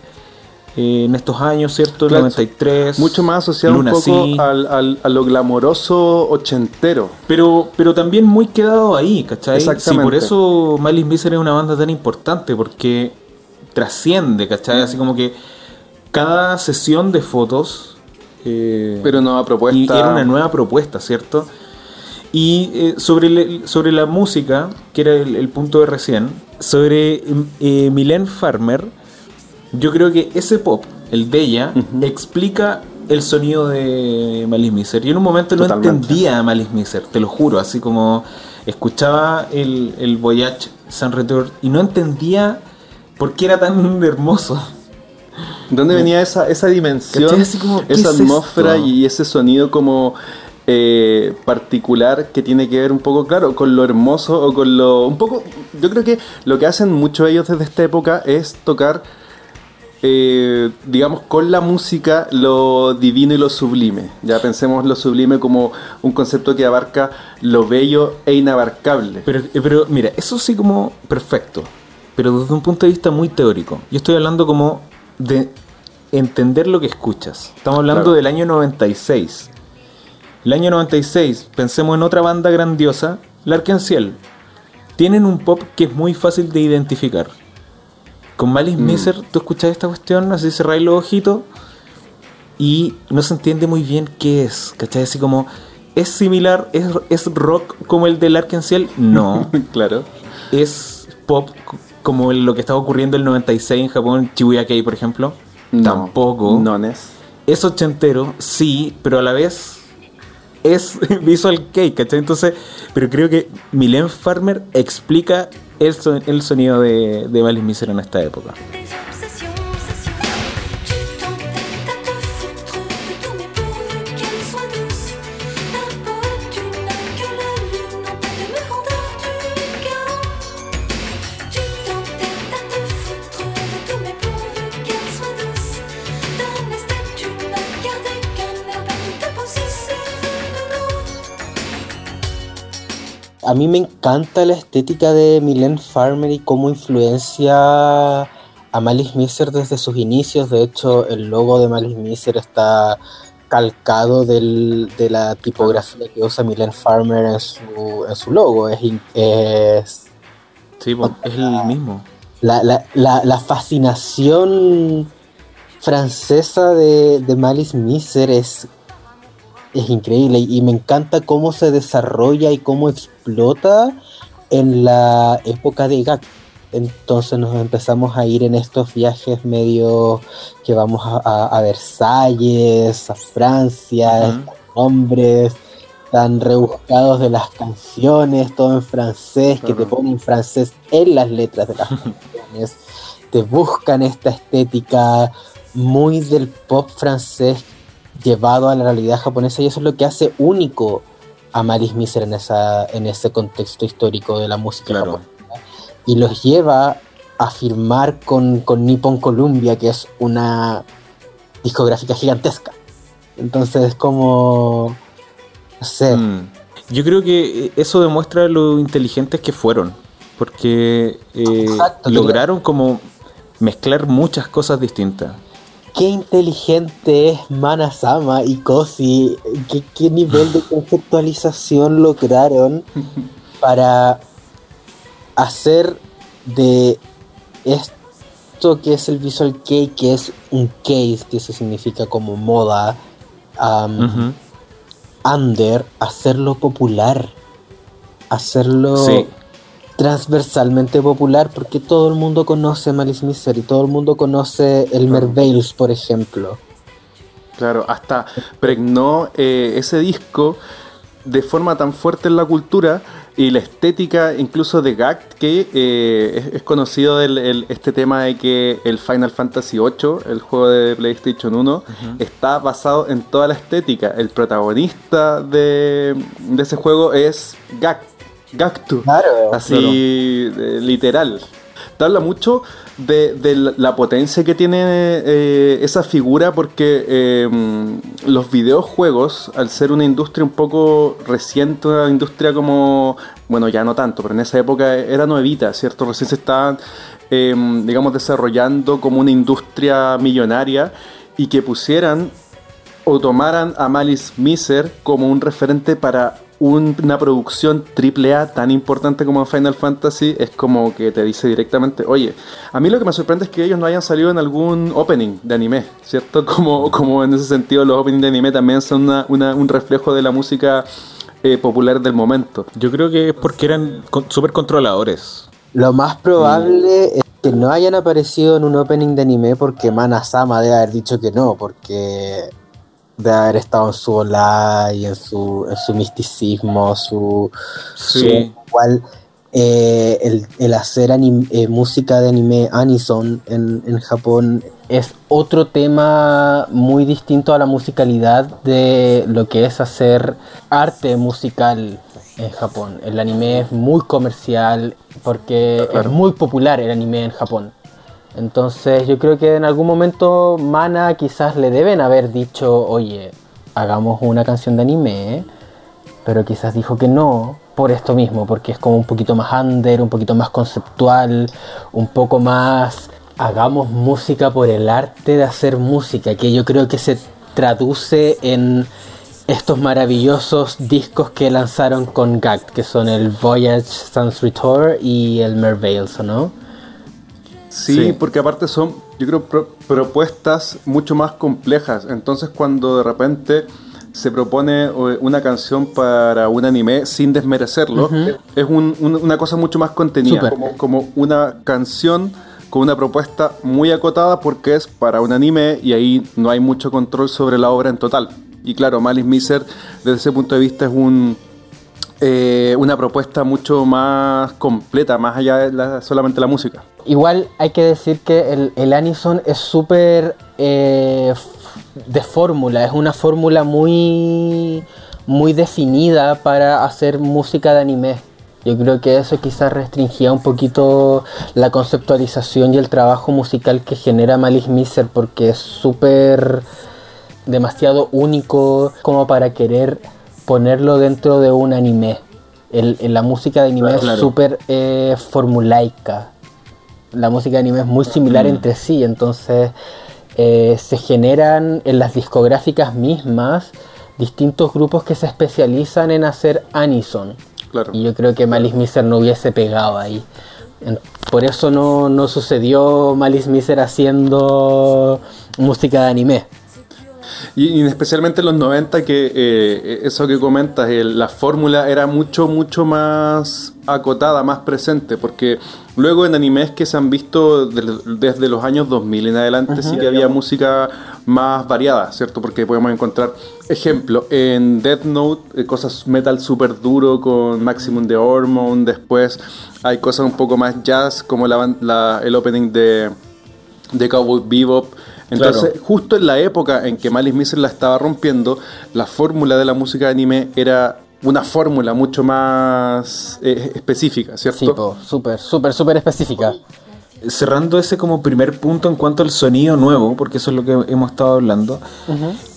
eh, en estos años, ¿cierto? Claro, 93. Mucho más asociado Luna un poco al, al- a lo glamoroso ochentero. Pero, pero también muy quedado ahí, ¿cachai? Sí, Exactamente. por eso Malice Misery es una banda tan importante, porque trasciende, ¿cachai? Así como que cada sesión de fotos... eh, Pero nueva propuesta. y era una nueva propuesta, ¿cierto? Y eh, sobre, le- sobre la música, que era el, el punto de recién, sobre eh, Mylène Farmer, yo creo que ese pop, el de ella, explica el sonido de Malice Miser. Yo en un momento no entendía a Malice Miser, te lo juro, así como escuchaba el, el Voyage Sans Retour y no entendía por qué era tan [LAUGHS] hermoso. ¿De dónde venía esa, esa dimensión, ¿Cachai? Así como, ¿qué esa es atmósfera esto? y ese sonido como eh, particular que tiene que ver un poco, claro, con lo hermoso o con lo... Un poco, yo creo que lo que hacen muchos ellos desde esta época es tocar, eh, digamos, con la música lo divino y lo sublime. Ya pensemos lo sublime como un concepto que abarca lo bello e inabarcable. Pero, eh, pero mira, eso sí como perfecto, pero desde un punto de vista muy teórico. Yo estoy hablando como de entender lo que escuchas. Estamos hablando Claro. del año 96. El año 96, pensemos en otra banda grandiosa, Larkenciel. Tienen un pop que es muy fácil de identificar. Con Malice Mm. Miser, tú escuchas esta cuestión, así cerráis los ojitos y no se entiende muy bien qué es. ¿Cachai? Así como, ¿es similar? ¿Es, es rock como el de Larkenciel? No. [LAUGHS] claro. ¿Es pop como lo que estaba ocurriendo el 96 en Japón, Shibuya Kei, por ejemplo? No, Tampoco. No es. Es ochentero, sí, pero a la vez es [LAUGHS] Visual Kei, ¿cachai? Entonces, pero creo que Mylène Farmer explica el, son- el sonido de, de Miser en esta época. A mí me encanta la estética de Mylène Farmer y cómo influencia a Malice Miser desde sus inicios. De hecho, el logo de Malice Miser está calcado del- de la tipografía que usa Mylène Farmer en su, en su logo. Es, Sí, es el mismo. la, la- la- la fascinación francesa de, de Malice Miser es, es increíble y me encanta cómo se desarrolla y cómo explota en la época de GAC. Entonces nos empezamos a ir en estos viajes medio que vamos a, a- a Versalles, a Francia, Ujú. nombres tan rebuscados de las canciones, todo en francés, que te ponen francés en las letras de las [LAUGHS] canciones, te buscan esta estética muy del pop francés llevado a la realidad japonesa y eso es lo que hace único a Malice Miser en, esa, en ese contexto histórico de la música Claro. japonesa y los lleva a firmar con, con Nippon Columbia, que es una discográfica gigantesca. Entonces es como... No sé. Mm. Yo creo que eso demuestra lo inteligentes que fueron. Porque eh, Exacto, lograron como mezclar muchas cosas distintas. Qué inteligente es Manasama y Kosi. ¿Qué, qué nivel de conceptualización lograron [LAUGHS] para hacer de esto que es el Visual Kei, que es un case, que eso significa como moda, under, hacerlo popular. Hacerlo Sí. Transversalmente popular porque todo el mundo conoce Malice Misery, todo el mundo conoce el Merveils, por ejemplo. Claro, hasta pregnó eh, ese disco de forma tan fuerte en la cultura y la estética incluso de Gact que eh, es, es conocido el- el- este tema de que el Final Fantasy VIII, el juego de PlayStation 1, está basado en toda la estética. El protagonista de, de ese juego es Gact, Gactu. Claro. Así, eh, literal. te habla mucho de, de la- la potencia que tiene eh, esa figura porque eh, los videojuegos, al ser una industria un poco reciente, una industria como, bueno, ya no tanto, pero en esa época era nuevita, ¿cierto? Recién se estaban, eh, digamos, desarrollando como una industria millonaria y que pusieran o tomaran a Malice Miser como un referente para un- una producción AAA tan importante como Final Fantasy, es como que te dice directamente, oye, a mí lo que me sorprende es que ellos no hayan salido en algún opening de anime, ¿cierto? [LAUGHS] Como, como en ese sentido los openings de anime también son una- una- un reflejo de la música eh, popular del momento. Yo creo que es porque eran con- súper controladores. Lo más probable es que no hayan aparecido en un opening de anime porque Mana-sama debe haber dicho que no, porque debe haber estado en su ola y en su, en su misticismo, su, Sí. su igual eh, el, el hacer anim- eh, música de anime Anison en, en Japón es otro tema muy distinto a la musicalidad de lo que es hacer arte musical en Japón. El anime es muy comercial porque es muy popular el anime en Japón. Entonces yo creo que en algún momento Mana quizás le deben haber dicho, oye, hagamos una canción de anime, pero quizás dijo que no por esto mismo, porque es como un poquito más under, un poquito más conceptual, un poco más hagamos música por el arte de hacer música, que yo creo que se traduce en estos maravillosos discos que lanzaron con GACT, que son el Voyage Sans Retour y el Merveils, ¿o no? Sí, Sí. porque aparte son, yo creo, pro- propuestas mucho más complejas. Entonces, cuando de repente se propone eh, una canción para un anime sin desmerecerlo, es un- un- una cosa mucho más contenida. Como, como una canción con una propuesta muy acotada porque es para un anime y ahí no hay mucho control sobre la obra en total. Y claro, Malice Miser, desde ese punto de vista, es un, eh, una propuesta mucho más completa, más allá de la- solamente la música. Igual hay que decir que el, el Anison es súper eh, de fórmula, es una fórmula muy, muy definida para hacer música de anime. Yo creo que eso quizás restringía un poquito la conceptualización y el trabajo musical que genera Malice Miser porque es súper demasiado único como para querer ponerlo dentro de un anime. El- el- la música de anime Claro. es súper eh, formulaica. La música de anime es muy similar entre sí, entonces eh, se generan en las discográficas mismas distintos grupos que se especializan en hacer anison. Claro. Y yo creo que Malice Miser no hubiese pegado ahí. Por eso no, no sucedió Malice Miser haciendo música de anime. Y, y especialmente en los 90 que eh, eso que comentas, el- la fórmula era mucho, mucho más acotada, más presente, porque luego en animes que se han visto desde los años 2000 en adelante sí que había música más variada, ¿cierto? Porque podemos encontrar, ejemplo, en Death Note, eh, cosas metal súper duro con Maximum de Hormone, después hay cosas un poco más jazz como la- el opening de, de Cowboy Bebop. Entonces, Claro. justo en la época en que Malice Miser la estaba rompiendo, la fórmula de la música de anime era una fórmula mucho más eh, específica, ¿cierto? Sí, súper, súper, súper específica. cerrando ese como primer punto en cuanto al sonido nuevo, porque eso es lo que hemos estado hablando,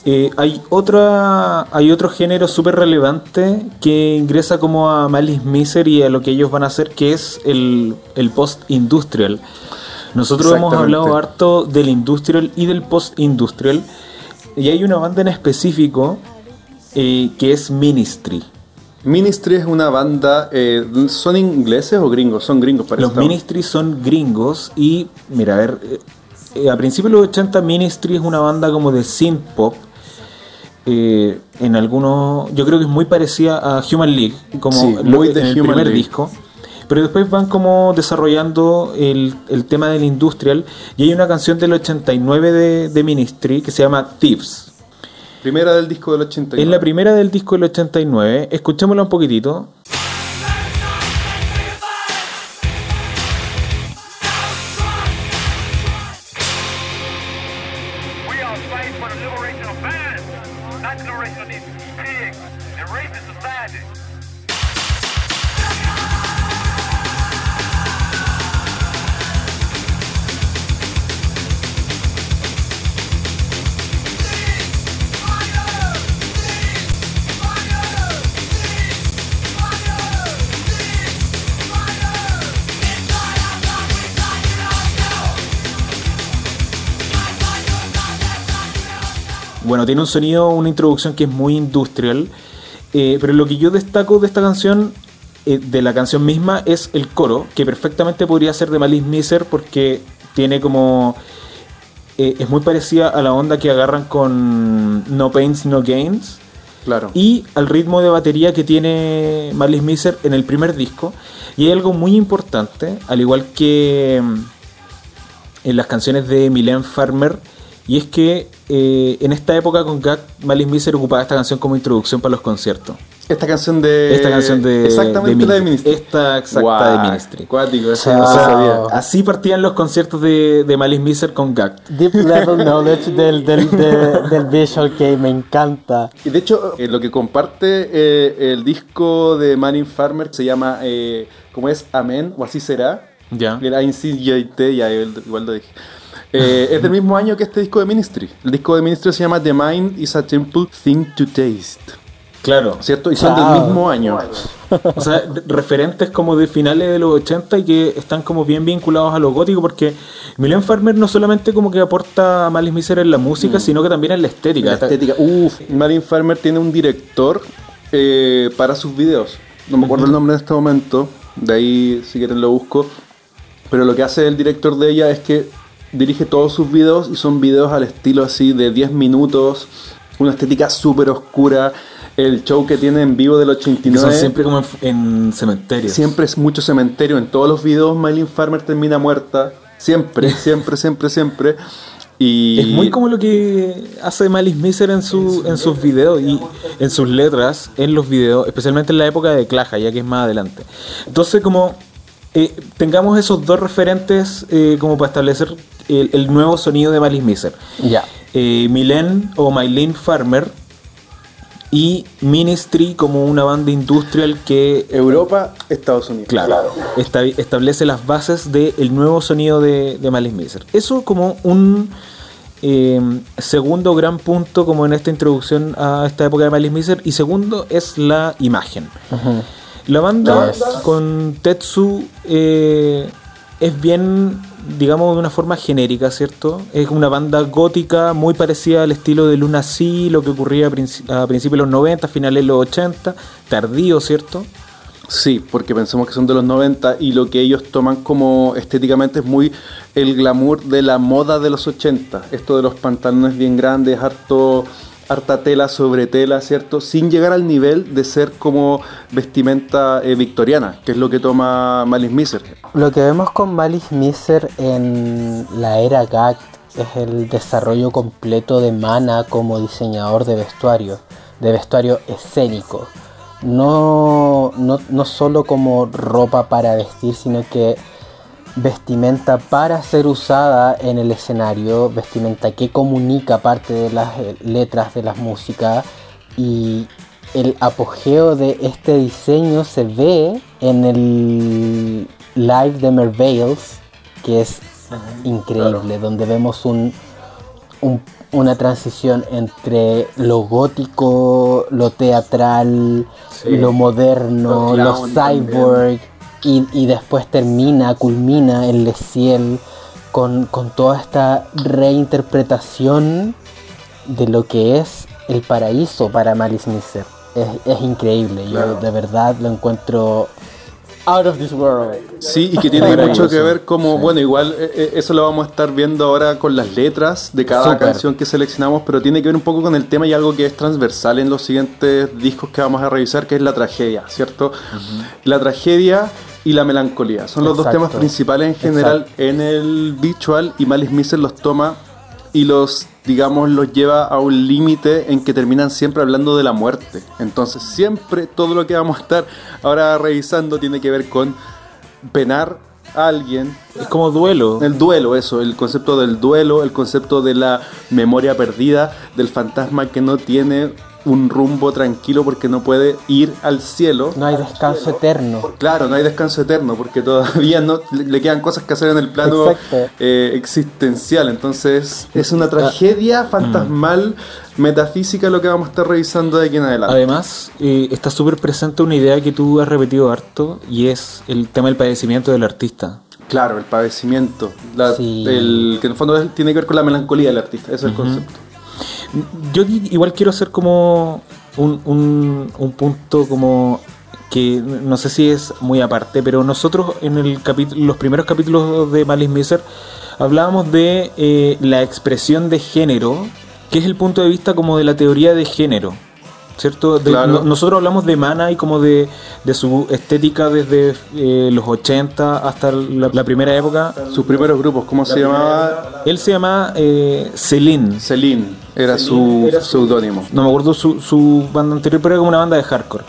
eh, hay otra hay otro género súper relevante que ingresa como a Malice Miser y a lo que ellos van a hacer, que es el, el post-industrial. Nosotros hemos hablado harto del industrial y del post-industrial, y hay una banda en específico eh, que es Ministry. Ministry es una banda, eh, ¿son ingleses o gringos? Son gringos, parece. Los Ministry son gringos y, mira, a ver, eh, a principios de los 80 Ministry es una banda como de synth pop. eh, en algunos, yo creo que es muy parecida a Human League, como Sí, lo- muy de en el Human primer League. disco. Pero después van como desarrollando el, el tema del industrial y hay una canción del 89 de, de Ministry que se llama Thieves. Primera del disco del 89. Es la primera del disco del 89. Escuchémosla un poquitito. Bueno, tiene un sonido, una introducción que es muy industrial, eh, pero lo que yo destaco de esta canción, eh, de la canción misma, es el coro, que perfectamente podría ser de Malice Miser porque tiene como... eh, es muy parecida a la onda que agarran con No Pains, No Gains Claro. y al ritmo de batería que tiene Malice Miser en el primer disco. Y hay algo muy importante, al igual que mm, en las canciones de Milen Farmer, y es que eh, en esta época con Gag, Malice Miser ocupaba esta canción como introducción para los conciertos. Esta canción de. Esta canción de. Exactamente la de Ministry. Esta exacta Guau, de Ministry. Cuático, eso Chao. no se sabía. Así partían los conciertos de, de Malice Miser con Gag. Deep level knowledge del, del, de- del visual que me encanta. Y de hecho, eh, lo que comparte eh, el disco de Manning Farmer se llama, eh, ¿cómo es? Amén, o así será. Ya. El INCJT, ya igual igual lo dije. Eh, es del mismo año que este disco de Ministry. El disco de Ministry se llama The Mind is a Temple Thing to Taste. Claro. ¿Cierto? Y son del mismo año. O sea, referentes como de finales de los 80 y que están como bien vinculados a lo gótico porque Milen Farmer no solamente como que aporta a Malice Miser en la música, sino que también en la estética. La estética. Uf, Marine Farmer tiene un director eh, para sus videos. No me acuerdo el nombre en este momento. De ahí, si quieren, lo busco. Pero lo que hace el director de ella es que dirige todos sus videos y son videos al estilo así de 10 minutos. Una estética súper oscura. El show que tiene en vivo del Que 89. son siempre como en, en cementerios. Siempre es mucho cementerio. En todos los videos, Marilyn Farmer termina muerta. Siempre, [LAUGHS] siempre, siempre, siempre. Y Es muy como lo que hace Malice Miser en, su, en sus videos y en sus letras, en los videos, especialmente en la época de Claja, ya que es más adelante. Entonces, como eh, tengamos esos dos referentes eh, como para establecer el, el nuevo sonido de Malice Miser. Ya. Eh, Milen o Mylene Farmer y Ministry como una banda industrial que Europa, Estados Unidos. Claro, esta- establece las bases del nuevo sonido de, de Malice Miser. Eso como un eh, segundo gran punto como en esta introducción a esta época de Malice Miser. Y segundo es la imagen. La banda Yes. con Tetsu eh, es bien, digamos, de una forma genérica, ¿cierto? Es una banda gótica muy parecida al estilo de Luna Sea, lo que ocurría a, princi- a principios de los 90, finales de los 80, tardío, ¿cierto? Sí, porque pensamos que son de los 90 y lo que ellos toman como estéticamente es muy el glamour de la moda de los 80. Esto de los pantalones bien grandes, harto, harta tela sobre tela, ¿cierto? Sin llegar al nivel de ser como vestimenta eh, victoriana, que es lo que toma Malice Miser. Lo que vemos con Malice Miser en la era GAG es el desarrollo completo de Mana como diseñador de vestuario, de vestuario escénico. No, no, no solo como ropa para vestir, sino que vestimenta para ser usada en el escenario, vestimenta que comunica parte de las eh, letras de las músicas y el apogeo de este diseño se ve en el live de Merveils, que es increíble, donde vemos un, un- una transición entre lo gótico, lo teatral, lo moderno, Los lo también. Y, y después termina, culmina en Le Ciel con, con toda esta reinterpretación de lo que es el paraíso para Malice Miser. Es, es increíble, yo de verdad lo encuentro out of this world. Sí, y que tiene mucho que ver como, bueno, igual eh, eh, eso lo vamos a estar viendo ahora con las letras de cada Súper. canción que seleccionamos, pero tiene que ver un poco con el tema y algo que es transversal en los siguientes discos que vamos a revisar, que es la tragedia, ¿cierto? La tragedia y la melancolía. Son los dos Exacto. temas principales en general en el visual y Malice Miser los toma y los, digamos, los lleva a un límite en que terminan siempre hablando de la muerte. Entonces siempre todo lo que vamos a estar ahora revisando tiene que ver con penar a alguien. Es como duelo. El duelo, eso, el concepto del duelo, el concepto de la memoria perdida, del fantasma que no tiene un rumbo tranquilo porque no puede ir al cielo. No hay descanso eterno. Claro, no hay descanso eterno porque todavía no le quedan cosas que hacer en el plano eh, existencial. Entonces es una tragedia fantasmal, metafísica lo que vamos a estar revisando de aquí en adelante. Además, eh, está súper presente una idea que tú has repetido harto y es el tema del padecimiento del artista. Claro, el padecimiento, la- Sí. el, que en el fondo tiene que ver con la melancolía del artista, ese es el concepto. Yo igual quiero hacer como un, un- un punto como que no sé si es muy aparte, pero nosotros en el los primeros capítulos de Malice Miser hablábamos de eh, la expresión de género, que es el punto de vista como de la teoría de género. ¿Cierto? De- Claro. no- nosotros hablamos de Mana y como de, de su estética desde eh, los 80 hasta la, la primera época. Sus primeros grupos, ¿cómo se llamaba? Él se llama eh, Celine. Celine, era su seudónimo. No me acuerdo su, su banda anterior, pero era como una banda de hardcore.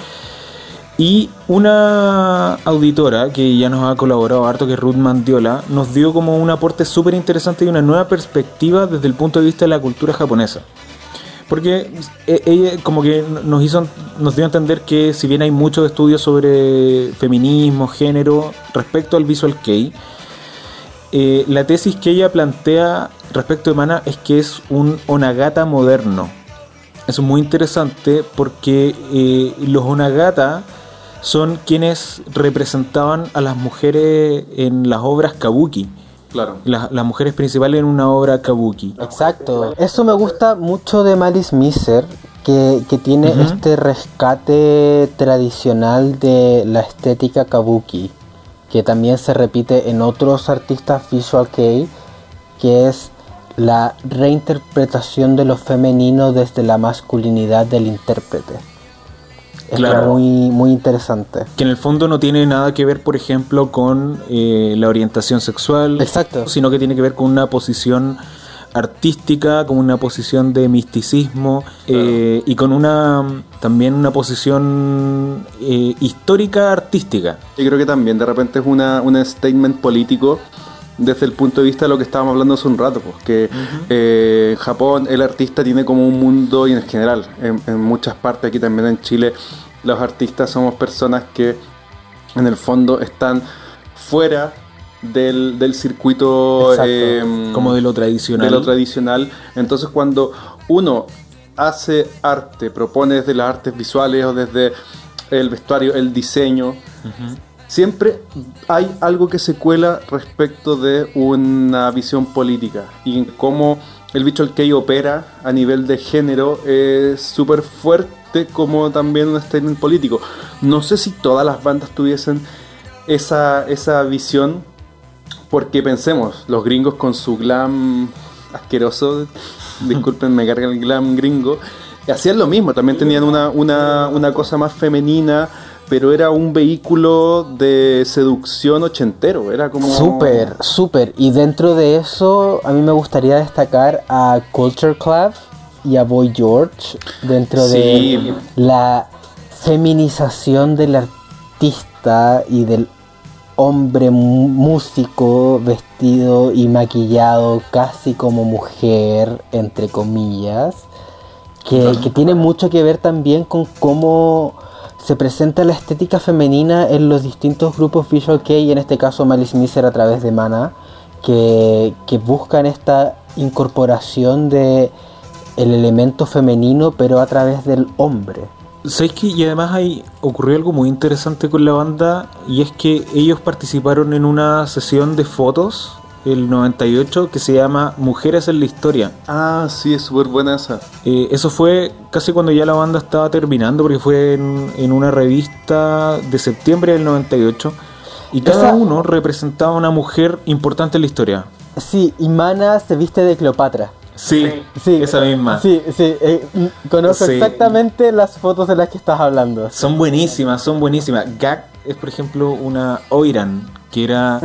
Y una auditora que ya nos ha colaborado harto, que es Ruth Mandiola, nos dio como un aporte súper interesante y una nueva perspectiva desde el punto de vista de la cultura japonesa. Porque eh, ella como que nos hizo nos dio a entender que si bien hay muchos estudios sobre feminismo, género, respecto al visual kei, eh, la tesis que ella plantea respecto de Mana es que es un onagata moderno. Eso es muy interesante porque eh, los onagata son quienes representaban a las mujeres en las obras kabuki. Claro. Las, las mujeres principales en una obra kabuki. Exacto. Eso me gusta mucho de Malice Miser, que, que tiene este rescate tradicional de la estética kabuki, que también se repite en otros artistas visual kei, que es la reinterpretación de lo femenino desde la masculinidad del intérprete. Es Claro. muy, muy interesante. Que en el fondo no tiene nada que ver, por ejemplo, con eh, la orientación sexual. Exacto. Sino que tiene que ver con una posición artística, con una posición de misticismo eh, y con una también una posición eh, histórica artística. Yo creo que también de repente es una, un statement político desde el punto de vista de lo que estábamos hablando hace un rato, pues, que eh, en Japón el artista tiene como un mundo y en general, en, en muchas partes, aquí también en Chile, los artistas somos personas que en el fondo están fuera del, del circuito em, Como de lo tradicional. de lo tradicional. Entonces cuando uno hace arte, propone desde las artes visuales o desde el vestuario, el diseño, siempre hay algo que se cuela respecto de una visión política y en cómo el visual kei opera a nivel de género es súper fuerte como también un statement político. No sé si todas las bandas tuviesen esa, esa visión porque pensemos, los gringos con su glam asqueroso, [LAUGHS] disculpen, me carga el glam gringo, hacían lo mismo, también tenían una, una, una cosa más femenina, pero era un vehículo de seducción ochentero, era como... Súper, súper. Y dentro de eso, a mí me gustaría destacar a Culture Club y a Boy George dentro Sí. de la feminización del artista y del hombre músico vestido y maquillado casi como mujer, entre comillas, que, que tiene mucho que ver también con cómo se presenta la estética femenina en los distintos grupos visual kei, en este caso Malice Miser a través de Mana, que, que buscan esta incorporación de el elemento femenino pero a través del hombre. ¿Sabes qué? Y además hay, ocurrió algo muy interesante con la banda y es que ellos participaron en una sesión de fotos el 98 que se llama Mujeres en la Historia. Ah, sí, es súper buena esa. Eh, eso fue casi cuando ya la banda estaba terminando porque fue en, en una revista de septiembre del 98 y cada Esa- uno representaba a una mujer importante en la historia. Sí, y Mana se viste de Cleopatra. Sí, Sí, esa misma. Sí, sí, eh, conozco Sí. exactamente las fotos de las que estás hablando. Son buenísimas, son buenísimas. Gak es, por ejemplo, una Oiran, que era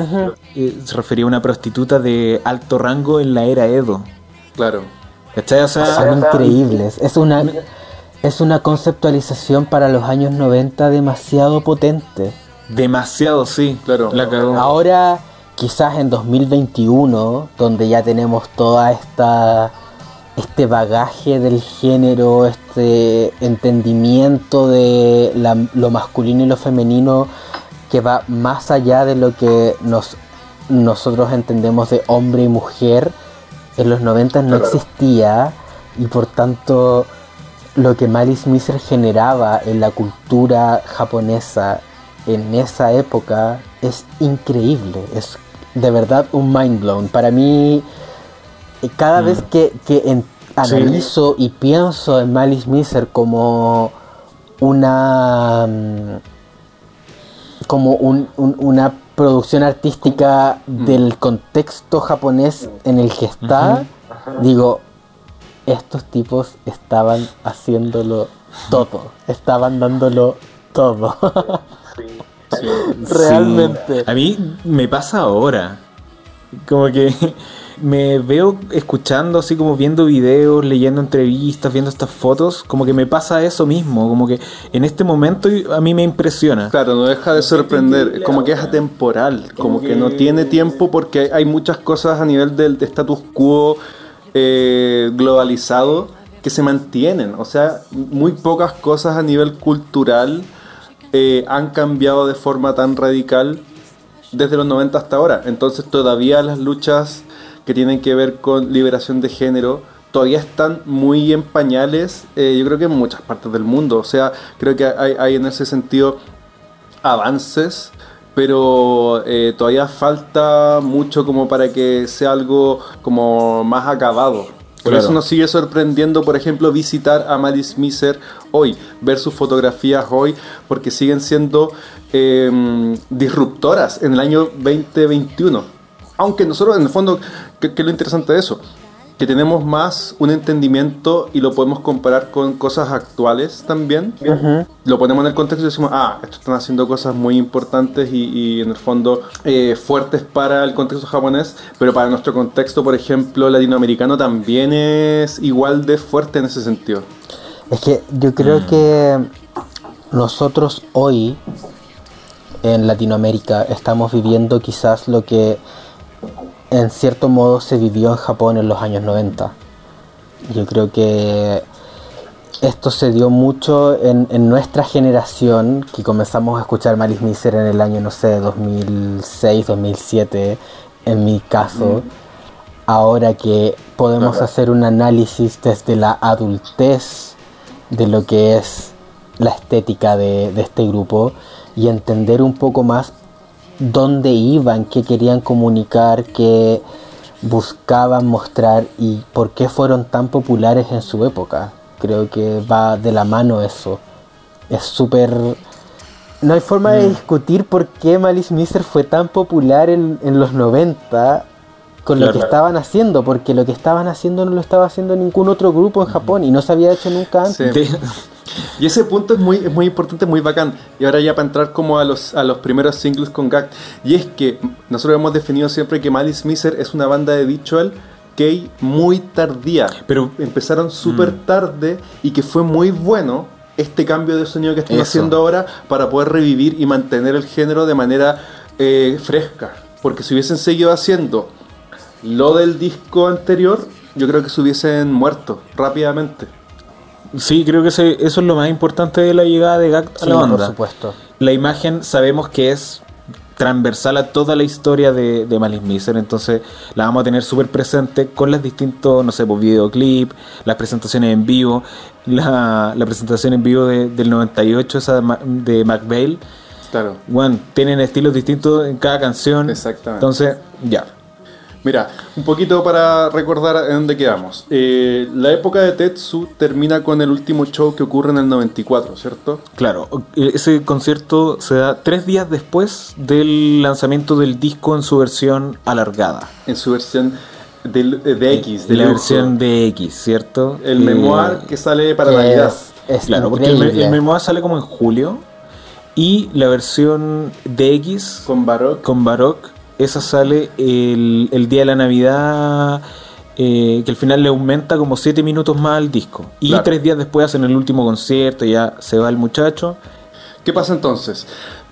eh, se refería a una prostituta de alto rango en la era Edo. Claro. ¿Cachai? O sea, Son increíbles. Es una, es una conceptualización para los años 90 demasiado potente. demasiado, sí. Claro. La cagó. Ahora, quizás en 2021, donde ya tenemos toda esta este bagaje del género, este entendimiento de la- lo masculino y lo femenino que va más allá de lo que nos, nosotros entendemos de hombre y mujer, en los 90 no existía y por tanto lo que Malice Miser generaba en la cultura japonesa en esa época es increíble, es de verdad un mind blown. Para mí, cada vez que, que en- analizo y pienso en Malice Miser como una mm, como un- un- una producción artística del contexto japonés en el que está, digo, estos tipos estaban haciéndolo todo, estaban dándolo todo. [LAUGHS] Realmente. Sí. A mí me pasa ahora. Como que me veo escuchando, así como viendo videos, leyendo entrevistas, viendo estas fotos, como que me pasa eso mismo, como que en este momento a mí me impresiona. Claro, no deja de sorprender, como que es atemporal, como que no tiene tiempo porque hay muchas cosas a nivel del de status quo eh, globalizado que se mantienen, o sea, muy pocas cosas a nivel cultural eh, han cambiado de forma tan radical desde los 90 hasta ahora, entonces todavía las luchas que tienen que ver con liberación de género todavía están muy en pañales, eh, yo creo que en muchas partes del mundo, o sea, creo que hay, hay en ese sentido avances, pero eh, todavía falta mucho como para que sea algo como más acabado. Por Claro. eso nos sigue sorprendiendo, por ejemplo, visitar a Malice Miser hoy, ver sus fotografías hoy, porque siguen siendo eh, disruptoras en el año 2021. Aunque nosotros, en el fondo, ¿qué, qué es lo interesante de eso? Que tenemos más un entendimiento y lo podemos comparar con cosas actuales también. Lo ponemos en el contexto y decimos, ah, estos están haciendo cosas muy importantes y, y en el fondo eh, fuertes para el contexto japonés, pero para nuestro contexto, por ejemplo, latinoamericano también es igual de fuerte en ese sentido. Es que yo creo que nosotros hoy en Latinoamérica estamos viviendo quizás lo que en cierto modo se vivió en Japón en los años 90. Yo creo que esto se dio mucho en, en nuestra generación, que comenzamos a escuchar Malice Miser en el año, no sé, 2006, 2007, en mi caso. Ahora que podemos hacer un análisis desde la adultez de lo que es la estética de, de este grupo y entender un poco más dónde iban, qué querían comunicar, qué buscaban mostrar y por qué fueron tan populares en su época. Creo que va de la mano eso. Es súper... No hay forma de discutir por qué Malice Miser fue tan popular en, en los 90 con lo que estaban haciendo, porque lo que estaban haciendo no lo estaba haciendo ningún otro grupo en Japón y no se había hecho nunca antes. Sí. Y ese punto es muy, es muy importante, muy bacán. Y ahora ya para entrar como a los, a los primeros singles con Gag. Y es que nosotros hemos definido siempre que Malice Miser es una banda de visual que muy tardía. Pero- empezaron súper tarde y que fue muy bueno este cambio de sonido que están Eso. haciendo ahora para poder revivir y mantener el género de manera eh, fresca. Porque si hubiesen seguido haciendo lo del disco anterior, yo creo que se hubiesen muerto rápidamente. Sí, creo que ese- eso es lo más importante de la llegada de Gag a Sí, la por banda. supuesto. La imagen sabemos que es transversal a toda la historia de, de Malice Miser, entonces la vamos a tener súper presente con los distintos, no sé, pues videoclip, las presentaciones en vivo, la, la presentación en vivo de- del 98, esa de McVale, Claro. bueno, tienen estilos distintos en cada canción, Exactamente. entonces ya. Mira, un poquito para recordar en dónde quedamos. Eh, la época de Tetsu termina con el último show que ocurre en el 94, ¿cierto? Claro, ese concierto se da tres días después del lanzamiento del disco en su versión alargada. En su versión del- eh, de X, de la lujo. versión de X, ¿cierto? El Eh, memoir que sale para que Navidad. Es, es Claro, porque el, el memoir sale como en julio y la versión de X Con Baroque. con Baroque, esa sale el, el día de la Navidad, eh, que al final le aumenta como 7 minutos más al disco. Y Claro. tres días después hacen el último concierto, ya se va el muchacho. ¿Qué pasa entonces?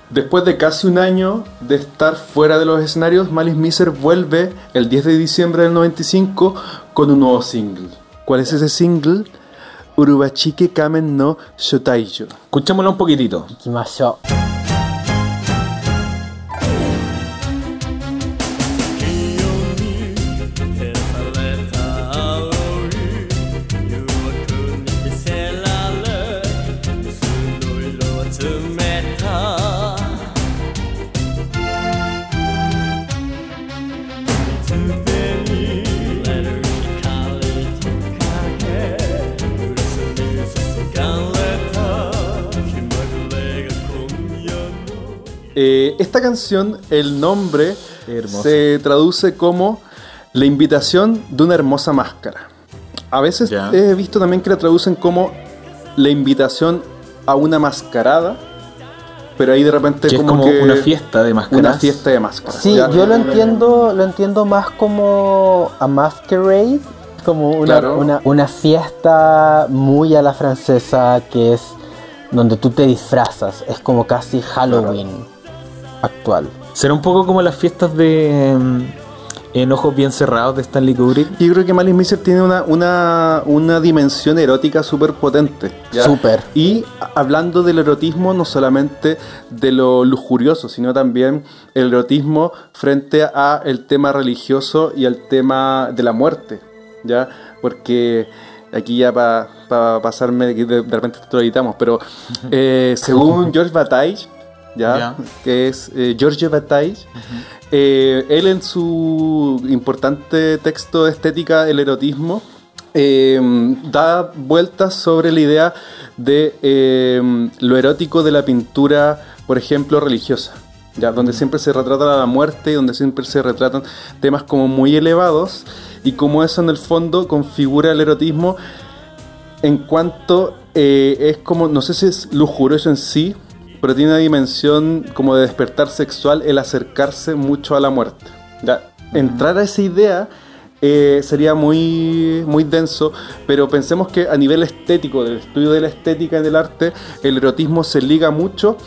Después de casi un año de estar fuera de los escenarios, Malice Miser vuelve el 10 de diciembre del 95 con un nuevo single. ¿Cuál es ese single? Urubachike Kamen no Shotaijo. Escuchémoslo un poquitito. Esta canción, el nombre se traduce como La invitación de una hermosa máscara. A veces Ya. he visto también que la traducen como La invitación a una mascarada, pero ahí de repente Que es como, que una fiesta de máscaras. Una fiesta de máscaras. Sí, ¿ya? yo lo entiendo, lo entiendo más como a masquerade, como una, Claro. una, una fiesta muy a la francesa que es donde tú te disfrazas, es como casi Halloween actual. Será un poco como las fiestas de mm, En Ojos Bien Cerrados de Stanley Kubrick. Yo creo que Malice Miser tiene una, una, una dimensión erótica súper potente. Súper. Y hablando del erotismo, no solamente de lo lujurioso, sino también el erotismo frente a el tema religioso y al tema de la muerte. ¿Ya? Porque aquí ya para pasarme, que de, de repente esto lo editamos, pero [LAUGHS] eh, según George Bataille, ¿ya? Que es eh, George Bataille, eh, él en su importante texto de estética, el erotismo, eh, da vueltas sobre la idea de eh, lo erótico de la pintura, por ejemplo, religiosa. ¿ya? Donde siempre se retrata la muerte y donde siempre se retratan temas como muy elevados y como eso en el fondo configura el erotismo en cuanto eh, es como, no sé si es lujurioso en sí, pero tiene una dimensión como de despertar sexual el acercarse mucho a la muerte. ¿ya? Entrar a esa idea eh, sería muy, muy denso, pero pensemos que a nivel estético, del estudio de la estética en el arte, el erotismo se liga mucho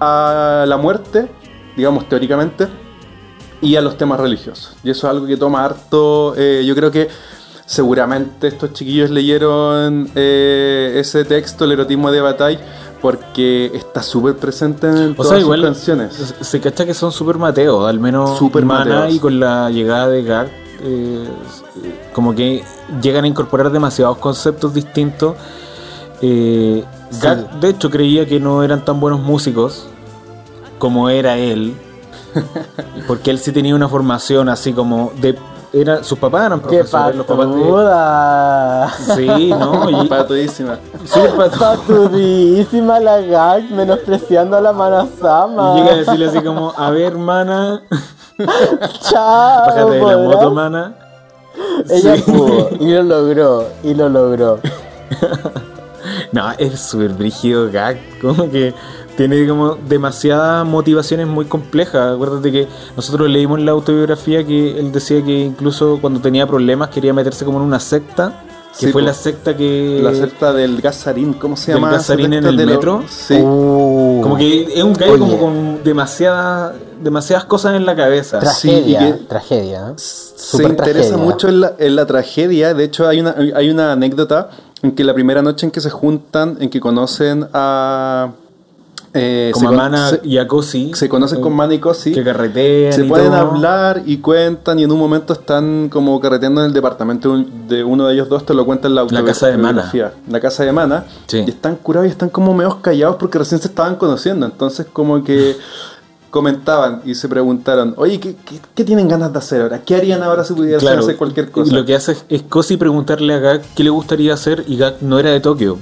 a la muerte, digamos teóricamente, y a los temas religiosos. Y eso es algo que toma harto, eh, yo creo que seguramente estos chiquillos leyeron eh, ese texto, el erotismo de Bataille, porque está súper presente en O todas sea, sus igual canciones. se- cacha que son super Mateo, al menos Súper Mana Mateos. y con la llegada de Gag, eh, como que llegan a incorporar demasiados conceptos distintos. Eh, Gag, de hecho, creía que no eran tan buenos músicos como era él, [LAUGHS] porque él sí tenía una formación así como de. Era, sus papás eran ¡Qué profesores, los papás de. Sí, ¿no? [LAUGHS] Y, Patudísima. súper [LAUGHS] patu- Patudísima la gag, menospreciando a la y Manasama. llega a decirle así como, a ver, mana, [LAUGHS] Chao. bájate de la moto, mana. Ella Sí. pudo, y lo logró, y lo logró. No, es súper brígido gag, como que tiene como demasiadas motivaciones muy complejas. Acuérdate que nosotros leímos en la autobiografía que él decía que incluso cuando tenía problemas quería meterse como en una secta, que Sí, fue la secta que... La secta del gasarín, ¿cómo se ¿Del llama? esa gasarín en el de lo- metro? Sí. Uh, Como que es un gallo como con demasiadas, demasiadas cosas en la cabeza. Sí, y tragedia, que- tragedia. ¿eh? se interesa tragedia. mucho en la, en la tragedia. De hecho, hay una, hay una anécdota en que la primera noche en que se juntan, en que conocen a. eh, se, con- Mana se- y a Cosi. se conocen con Mana y Cosi. Que carretean Se y pueden todo. hablar y cuentan, y en un momento están como carreteando en el departamento de uno de ellos dos, te lo cuenta en la La casa de Mana. La casa de Mana. Sí. Y están curados y están como medio callados porque recién se estaban conociendo. Entonces, como que [LAUGHS] comentaban y se preguntaron, oye, ¿qué, qué, qué tienen ganas de hacer ahora? ¿Qué harían ahora si pudieran Claro, hacer cualquier y cosa? Lo que hace es, es Cosi preguntarle a Gag qué le gustaría hacer y Gag no era de Tokio.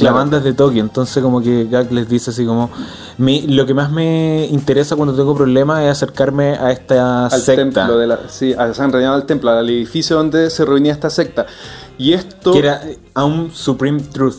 La Claro. banda es de Tokio, entonces como que Gag les dice así como, "Mi- lo que más me interesa cuando tengo problemas es acercarme a esta al secta. templo de la, sí, a San Reñado al templo, al edificio donde se reunía esta secta. Y esto Que era a un Supreme Truth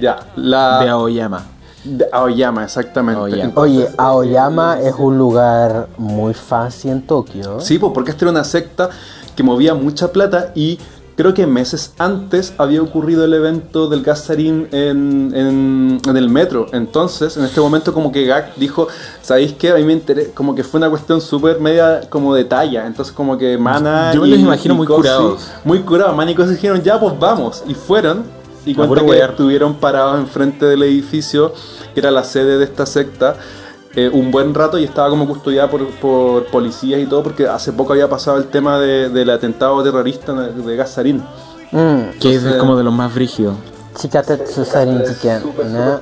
ya, la de Aoyama. de Aoyama, exactamente. Aoyama. Entonces, Oye, Aoyama es un lugar muy fancy en Tokio. Sí, pues porque esta era una secta que movía mucha plata y creo que meses antes había ocurrido el evento del gasarín en, en, en el metro. Entonces, en este momento como que Gag dijo, ¿sabéis qué? A mí me interesa, como que fue una cuestión súper media como de talla. Entonces como que Mana Yo me los imagino muy curados. Muy curados. Mana y Cosi dijeron, ya pues vamos. Y fueron. Y puro que estuvieron parados enfrente del edificio, que era la sede de esta secta, eh, un buen rato y estaba como custodiada por, por policías y todo, porque hace poco había pasado el tema de- del atentado terrorista de, de Gazarín. Mm, Que es como de los más brígidos. Chikatetsu Sarin Chiken, ¿no?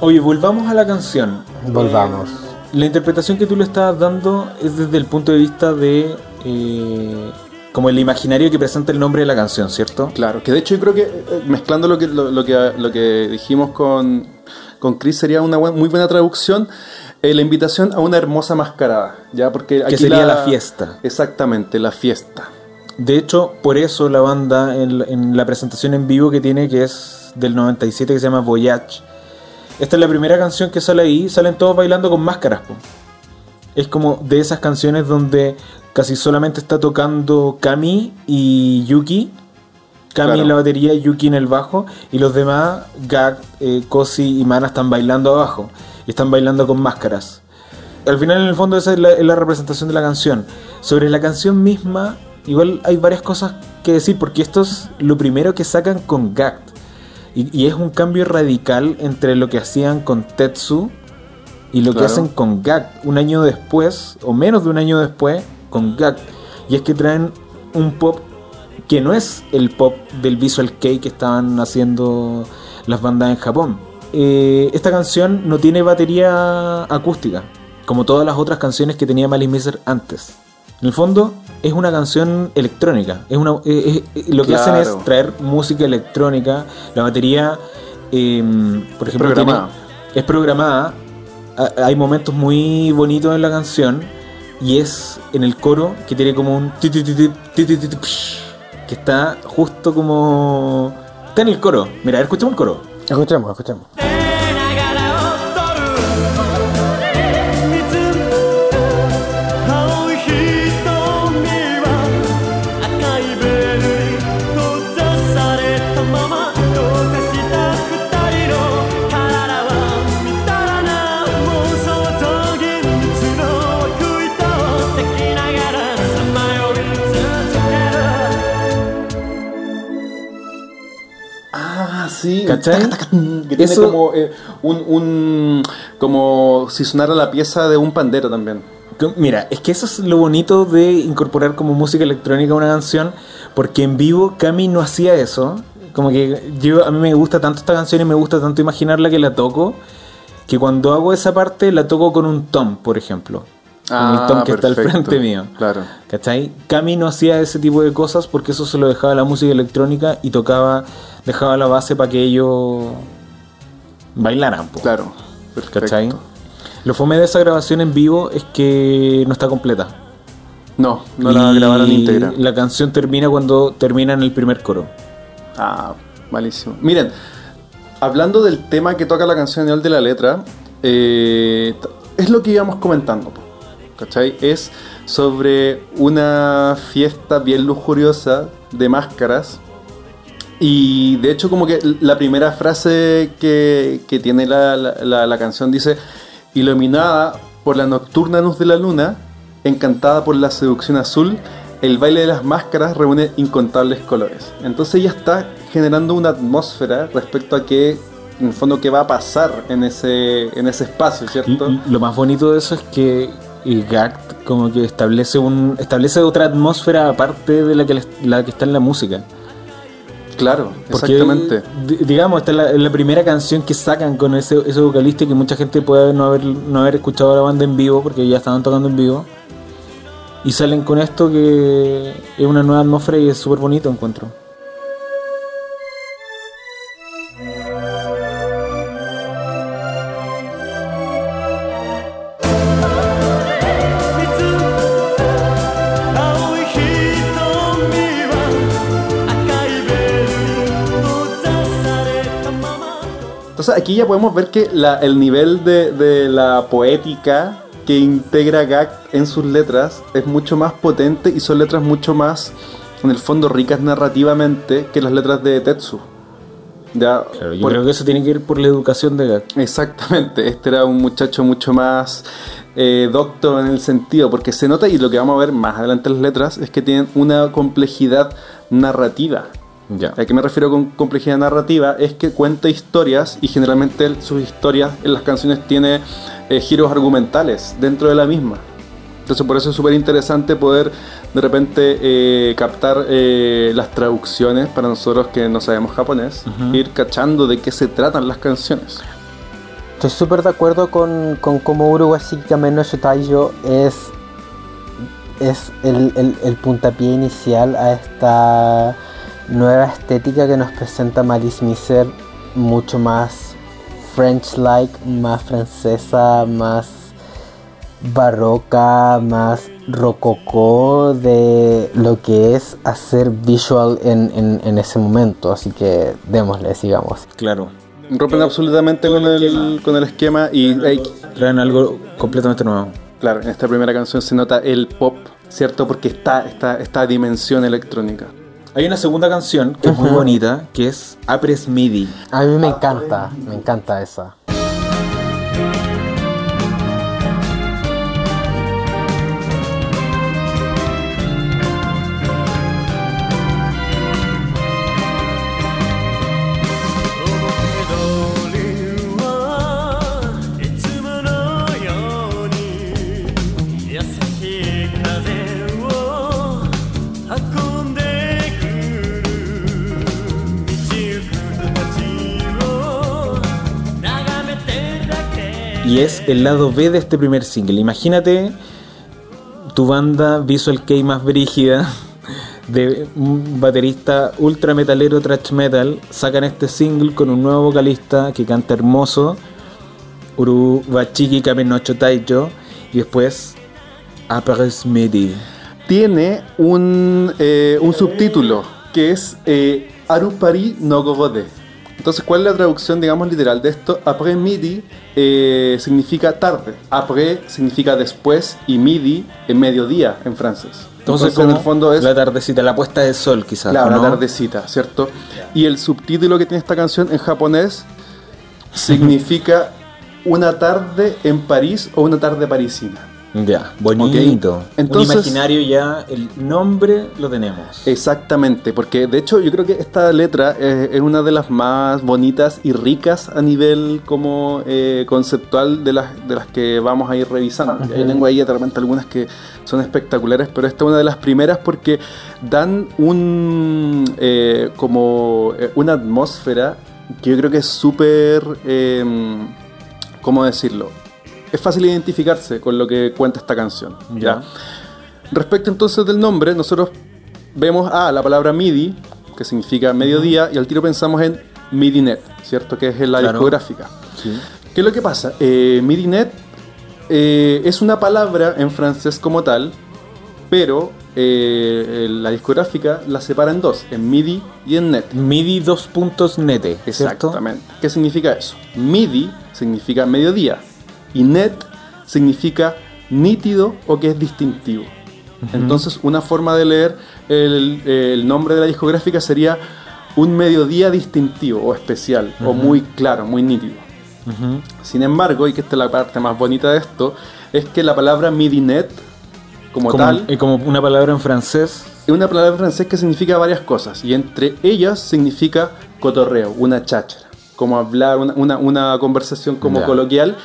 Oye, volvamos a la canción. Volvamos. La interpretación que tú le estás dando es desde el punto de vista de... eh, como el imaginario que presenta el nombre de la canción, ¿cierto? Claro, que de hecho yo creo que eh, mezclando lo que, lo, lo que, lo que dijimos con, con Chris sería una buen- muy buena traducción. Eh, la invitación a una hermosa mascarada, ¿ya? Porque aquí sería la fiesta. Exactamente, la fiesta. De hecho, por eso la banda en, la- en la presentación en vivo que tiene, que es del 97, que se llama Voyage. Esta es la primera canción que sale ahí, salen todos bailando con máscaras. po. Es como de esas canciones donde casi solamente está tocando Kami y Yuki. Kami Claro. en la batería, Yuki en el bajo. Y los demás, Gag, eh, Kosi y Mana, están bailando abajo. Y están bailando con máscaras. Al final, en el fondo, esa es la, es la representación de la canción. Sobre la canción misma, igual hay varias cosas que decir, porque esto es lo primero que sacan con Gact. Y, y es un cambio radical entre lo que hacían con Tetsu y lo que hacen con Gact. Un año después, o menos de un año después, con Gact. Y es que traen un pop que no es el pop del Visual Kei que estaban haciendo las bandas en Japón. Eh, esta canción no tiene batería acústica, como todas las otras canciones que tenía Malice Miser antes. En el fondo, es una canción electrónica. Es una, eh, eh, lo que hacen es traer música electrónica. La batería, em, por ejemplo. Tiene, es programada. Hay momentos muy bonitos en la canción. Y es en el coro que tiene como un. Que está justo como. Está en el coro. Mira, escuchamos el coro. 100点もも。Ah, sí. ¿Cachai? Que tiene Eso- como eh, un, un- como si sonara la pieza de un pandero también. Mira, es que eso es lo bonito de incorporar como música electrónica a una canción, porque en vivo Cami no hacía eso. Como que yo a mí me gusta tanto esta canción y me gusta tanto imaginarla que la toco, que cuando hago esa parte la toco con un tom, por ejemplo. con el tom que está al Ah, perfecto. frente mío. Claro. ¿Cachai? Cami no hacía ese tipo de cosas porque eso se lo dejaba la música electrónica y tocaba, dejaba la base para que ellos bailaran. po. Claro. Perfecto. ¿Cachai? Lo fome de esa grabación en vivo es que no está completa. No, no la grabaron íntegra. La canción termina cuando termina en el primer coro. Ah, malísimo. Miren, hablando del tema que toca la canción de la letra, eh, es lo que íbamos comentando, ¿cachai? Es sobre una fiesta bien lujuriosa de máscaras. Y de hecho como que la primera frase que, que tiene la, la- la- canción dice, iluminada por la nocturna luz de la luna, encantada por la seducción azul, el baile de las máscaras reúne incontables colores. Entonces ya está generando una atmósfera respecto a qué, en el fondo, qué va a pasar en ese, en ese espacio, ¿cierto? Lo más bonito de eso es que Gact como que establece un establece otra atmósfera aparte de la que, la que está en la música. Claro, Porque, exactamente. di- digamos, esta es la, la primera canción que sacan con ese, ese vocalista que mucha gente puede no haber, no haber escuchado a la banda en vivo porque ya estaban tocando en vivo. Y salen con esto que es una nueva atmósfera y es súper bonito, encuentro. Entonces aquí ya podemos ver que la- el nivel de, de la poética que integra Gag en sus letras es mucho más potente y son letras mucho más, en el fondo, ricas narrativamente que las letras de Tetsu. Ya, Claro, yo por- creo que eso tiene que ir por la educación de Gact. Exactamente, este era un muchacho mucho más eh, docto en el sentido, porque se nota, y lo que vamos a ver más adelante en las letras, es que tienen una complejidad narrativa. ¿A qué me refiero con complejidad narrativa? Es que cuenta historias y generalmente sus historias en las canciones tiene eh, giros argumentales dentro de la misma. Entonces por eso es súper interesante poder de repente eh, captar eh, las traducciones para nosotros que no sabemos japonés, ir cachando de qué se tratan las canciones. Estoy súper de acuerdo con, con cómo Uruguay Kamen no Shotaiyo es, es el, el- el puntapié inicial a esta nueva estética que nos presenta Malice Miser, mucho más French-like, más francesa, más barroca, más rococó de lo que es hacer visual en, en- en ese momento. Así que démosle, sigamos. Claro. Rompen absolutamente con el, con el esquema y Traen algo completamente nuevo. claro, en esta primera canción se nota el pop, ¿cierto? Porque está esta, esta dimensión electrónica. Hay una segunda canción que es muy bonita, que es Apres MIDI. A mí me encanta, me encanta esa. Y es el lado B de este primer single. Imagínate tu banda Visual Kei más brígida [LAUGHS] de un baterista ultra metalero thrash metal. Sacan este single con un nuevo vocalista que canta hermoso. Urubachiki Kamenocho Taicho. Y después Apres Midi. Tiene un, eh, un subtítulo que es eh, Arupari no. Entonces, ¿cuál es la traducción, digamos, literal de esto? Après midi eh, significa tarde, après significa después y midi en mediodía en francés. Entonces, en el fondo es la tardecita, la puesta de sol quizás. Claro, ¿o no? la tardecita, ¿cierto? Y el subtítulo que tiene esta canción en japonés significa [LAUGHS] una tarde en París o una tarde parisina. Ya, bonito. Ok. Entonces- Un imaginario ya, el nombre lo tenemos. Exactamente, porque de hecho yo creo que esta letra es una de las más bonitas y ricas a nivel como eh, conceptual de las, de las que vamos a ir revisando. Yo tengo ahí de repente algunas que son espectaculares, pero esta es una de las primeras porque dan un eh, como eh, una atmósfera que yo creo que es súper, eh, ¿cómo decirlo? Es fácil identificarse con lo que cuenta esta canción. Ya. Respecto entonces del nombre, nosotros vemos a la palabra MIDI, que significa mediodía, y al tiro pensamos en MIDINET, ¿cierto? Que es la Claro. discográfica. Sí. ¿Qué es lo que pasa? Eh, MIDINET eh, es una palabra en francés como tal, pero eh, la discográfica la separa en dos, en MIDI y en NET. MIDI dos puntos nete, ¿cierto? Exactamente. ¿Qué significa eso? MIDI significa mediodía y NET significa nítido o que es distintivo. Entonces, una forma de leer el, el nombre de la discográfica sería un mediodía distintivo o especial o muy claro, muy nítido. Sin embargo, y que esta es la parte más bonita de esto, es que la palabra MIDINET como, como, tal eh, como una palabra en francés. es una palabra en francés que significa varias cosas y entre ellas significa cotorreo, una cháchara, como hablar, una, una- una conversación como coloquial.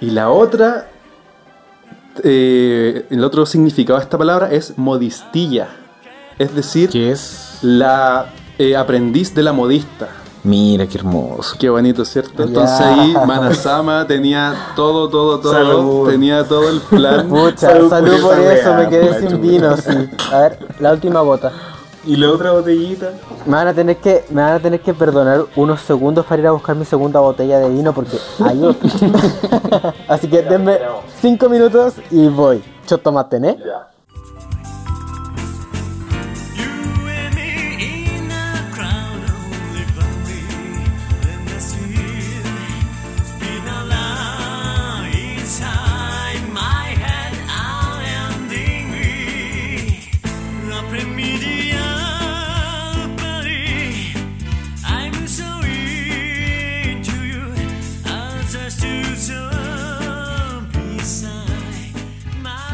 Y la otra, eh, el otro significado de esta palabra es modistilla, es decir, es. la eh, aprendiz de la modista. Mira qué hermoso. Qué bonito, ¿cierto? Entonces Ya. ahí Manasama tenía todo, todo, todo, Salud. tenía todo el plan. Pucha, Salud salud, por eso, me quedé sin vino, sí. A ver, la última bota. Y la otra botellita. Me van a tener que, me van a tener que perdonar unos segundos para ir a buscar mi segunda botella de vino porque hay otra. [LAUGHS] Así que denme cinco minutos y voy. Yo tomate, ¿eh? You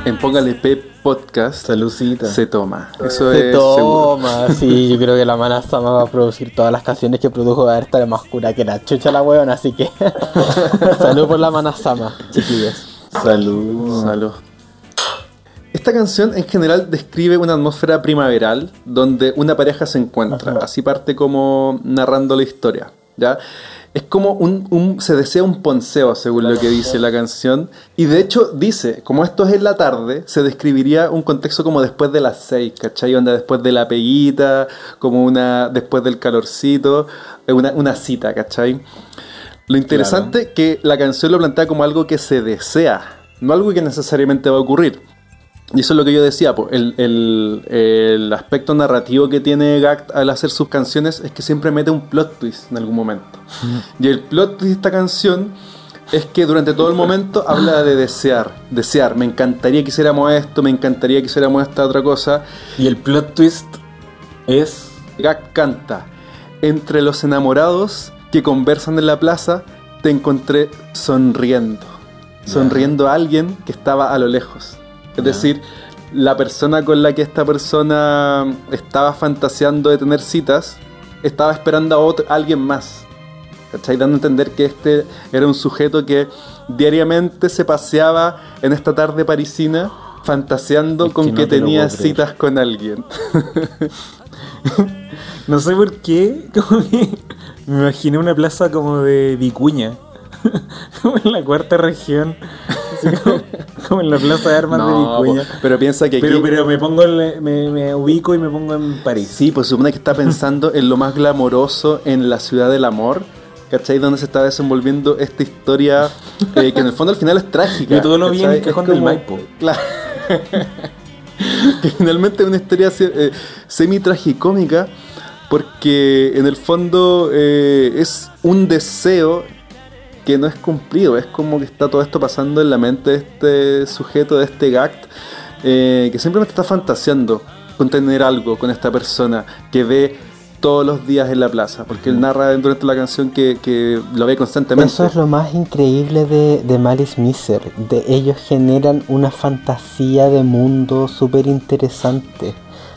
En Póngale P Podcast Salucita. se toma. Eso Se es seguro. toma, [LAUGHS] sí, yo creo que la mana Sama va a producir todas las canciones que produjo, va a estar más cura que la chucha la weona, así que [LAUGHS] salud por la mana Sama, chiquillos. Salud. Salud. Esta canción en general describe una atmósfera primaveral donde una pareja se encuentra. Así parte como narrando la historia. ¿ya? Es como un, un- se desea un ponceo, según lo que dice la canción. Y de hecho dice, como esto es en la tarde, se describiría un contexto como después de las seis, ¿cachai? Onda después de la peguita, como una después del calorcito, eh, una, una cita, ¿cachai? Lo interesante que la canción lo plantea como algo que se desea, no algo que necesariamente va a ocurrir. Y eso es lo que yo decía, po, el, el- el aspecto narrativo que tiene Gact al hacer sus canciones es que siempre mete un plot twist en algún momento. Y el plot twist de esta canción es que durante todo el momento habla de desear, desear, me encantaría que hiciéramos esto, me encantaría que hiciéramos esta otra cosa. Y el plot twist es. Gact canta, entre los enamorados que conversan en la plaza, te encontré sonriendo. Sonriendo a alguien que estaba a lo lejos. Es decir, la persona con la que esta persona estaba fantaseando de tener citas, estaba esperando a, otro, a alguien más. ¿Cachai? Dando a entender que este era un sujeto que diariamente se paseaba en esta tarde parisina fantaseando Es con que te tenía citas con alguien. [LAUGHS] No sé por qué. Como que me imaginé una plaza como de Vicuña. [LAUGHS] como en la cuarta región. Así como, [LAUGHS] como en la plaza de armas de No, Vicuña. po, pero piensa que aquí... Pero, pero me pongo en- me, me ubico y me pongo en París. Sí, pues supone que está pensando en lo más glamoroso en la ciudad del amor. ¿Cachai? Donde se está desenvolviendo esta historia eh, que en el fondo al final es trágica. Y todo lo vi en el cajón del Maipo. Claro. [LAUGHS] que finalmente es una historia eh, semi-tragicómica porque en el fondo eh, es un deseo que no es cumplido. Es como que está todo esto pasando en la mente de este sujeto, de este Gact, eh, que simplemente está fantaseando con tener algo con esta persona que ve todos los días en la plaza. Porque él narra durante la canción que, que lo ve constantemente. Eso es lo más increíble de, de Malice Miser. De ellos generan una fantasía de mundo súper interesante.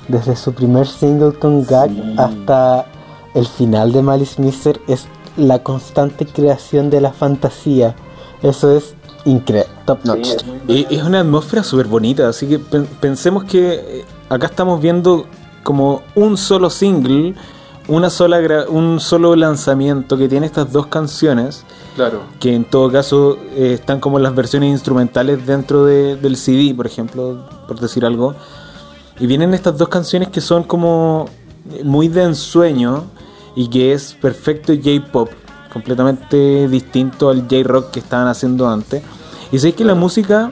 Desde su primer single con Gag hasta el final de Malice Miser es la constante creación de la fantasía. Eso es increíble. Top notch. Eh, Es una atmósfera súper bonita, así que pen- pensemos que eh, acá estamos viendo como un solo single, una sola gra- un solo lanzamiento que tiene estas dos canciones, Claro. que en todo caso eh, están como las versiones instrumentales dentro de- del CD, por ejemplo, por decir algo. Y vienen estas dos canciones que son como muy de ensueño y que es perfecto J-pop, completamente distinto al J-rock que estaban haciendo antes. Y sé que la música,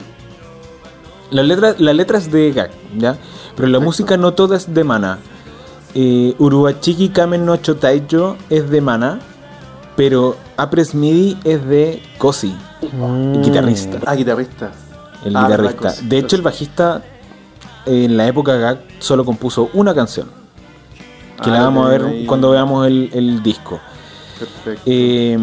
la letra, la letra es de Gak, ¿ya? Pero la música no toda es de Mana. Eh, Uruachiki Kamen no Chotaijo es de Mana, pero Apres Midi es de Kosi, el guitarrista. Ah, guitarrista. El Ah, guitarrista. de hecho, el bajista en la época Gag solo compuso una canción. Que Ah, la vamos a ver ahí. cuando veamos el, el disco. Perfecto. Eh,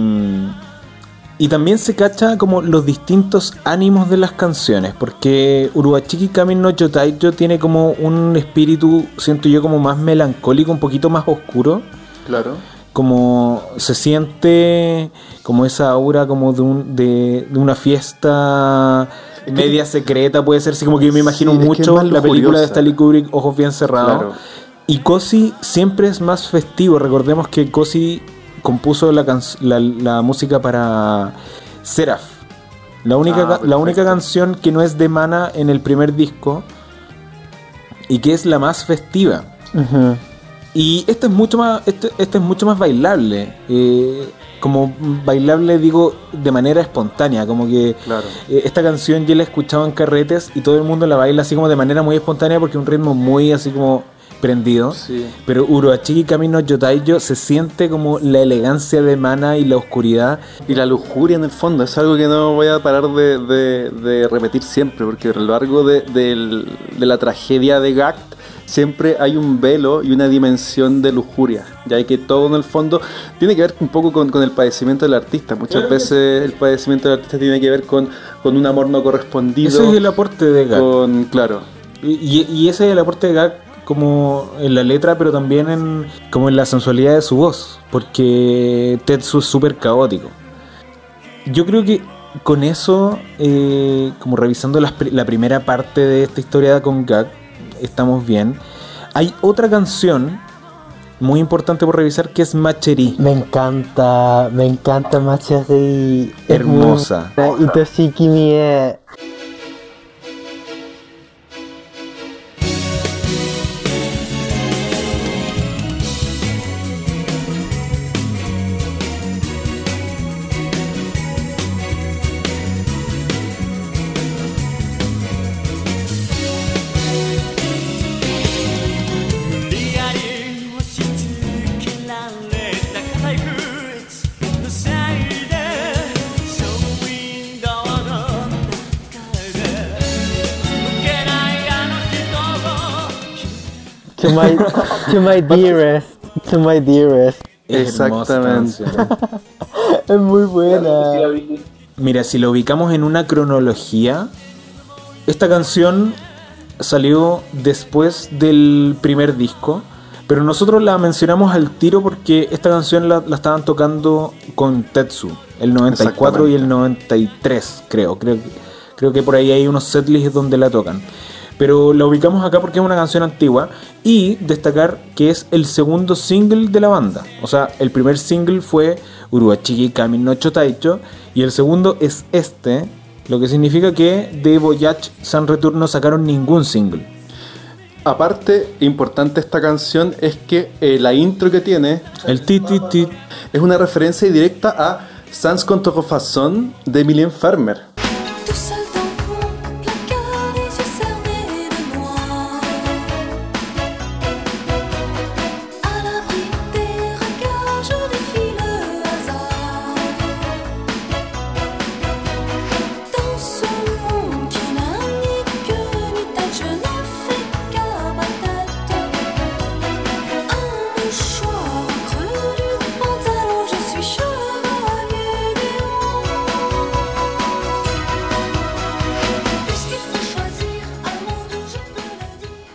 y también se cacha como los distintos ánimos de las canciones, porque Uruachiki Kamin no Chotaijo tiene como un espíritu, siento yo, como más melancólico, un poquito más oscuro. claro. Como se siente como esa aura como de, un, de, de una fiesta media secreta, puede ser así como que yo me imagino Sí, mucho la película de. Stanley Kubrick, Ojos Bien Cerrados. Claro. Y Cosi siempre es más festivo. Recordemos que Cosi compuso la, can- la, la música para Seraph. La única, Ah, la única canción que no es de Mana en el primer disco y que es la más festiva. Y esta es mucho más, este, esta es mucho más bailable. eh, como bailable digo de manera espontánea. Como que Claro. eh, esta canción yo la he escuchado en carretes y todo el mundo la baila así como de manera muy espontánea porque es un ritmo muy así como prendido. Sí. Pero Uruachiki Camino Yotaiyo se siente como la elegancia de Mana y la oscuridad. Y la lujuria en el fondo es algo que no voy a parar de, de- de repetir siempre, porque a lo largo de, de la tragedia de Gact siempre hay un velo y una dimensión de lujuria, ya que todo en el fondo tiene que ver un poco con, con el padecimiento del artista. Muchas veces el padecimiento del artista tiene que ver con, con un amor no correspondido, Ese es el aporte de Gak. con, claro, Y, y ese es el aporte de Gak como en la letra, pero también en como en la sensualidad de su voz, porque Tetsu es súper caótico. Yo creo que con eso, eh, como revisando la primera parte de esta historia con Gak, estamos bien. Hay otra canción muy importante por revisar que es Macheri. Me encanta, me encanta muy Hermosa. Y Toshiki Mie. My, to my [LAUGHS] dearest. To my dearest. Exactamente. [LAUGHS] Es muy buena. Mira, si lo ubicamos en una cronología, esta canción salió después del primer disco, pero nosotros la mencionamos al tiro porque esta canción la, la estaban tocando con Tetsu, el 94 y el 93, creo. Creo, creo que por ahí hay unos setlists donde la tocan. Pero la ubicamos acá porque es una canción antigua y destacar que es el segundo single de la banda. O sea, el primer single fue Uruachiki Kami no Chotaicho y el segundo es este, lo que significa que de Voyage San Return no sacaron ningún single. Aparte, importante esta canción es que eh, la intro que tiene El ti ti ti es una referencia directa a Sans Contrefaçon de Mylène Farmer.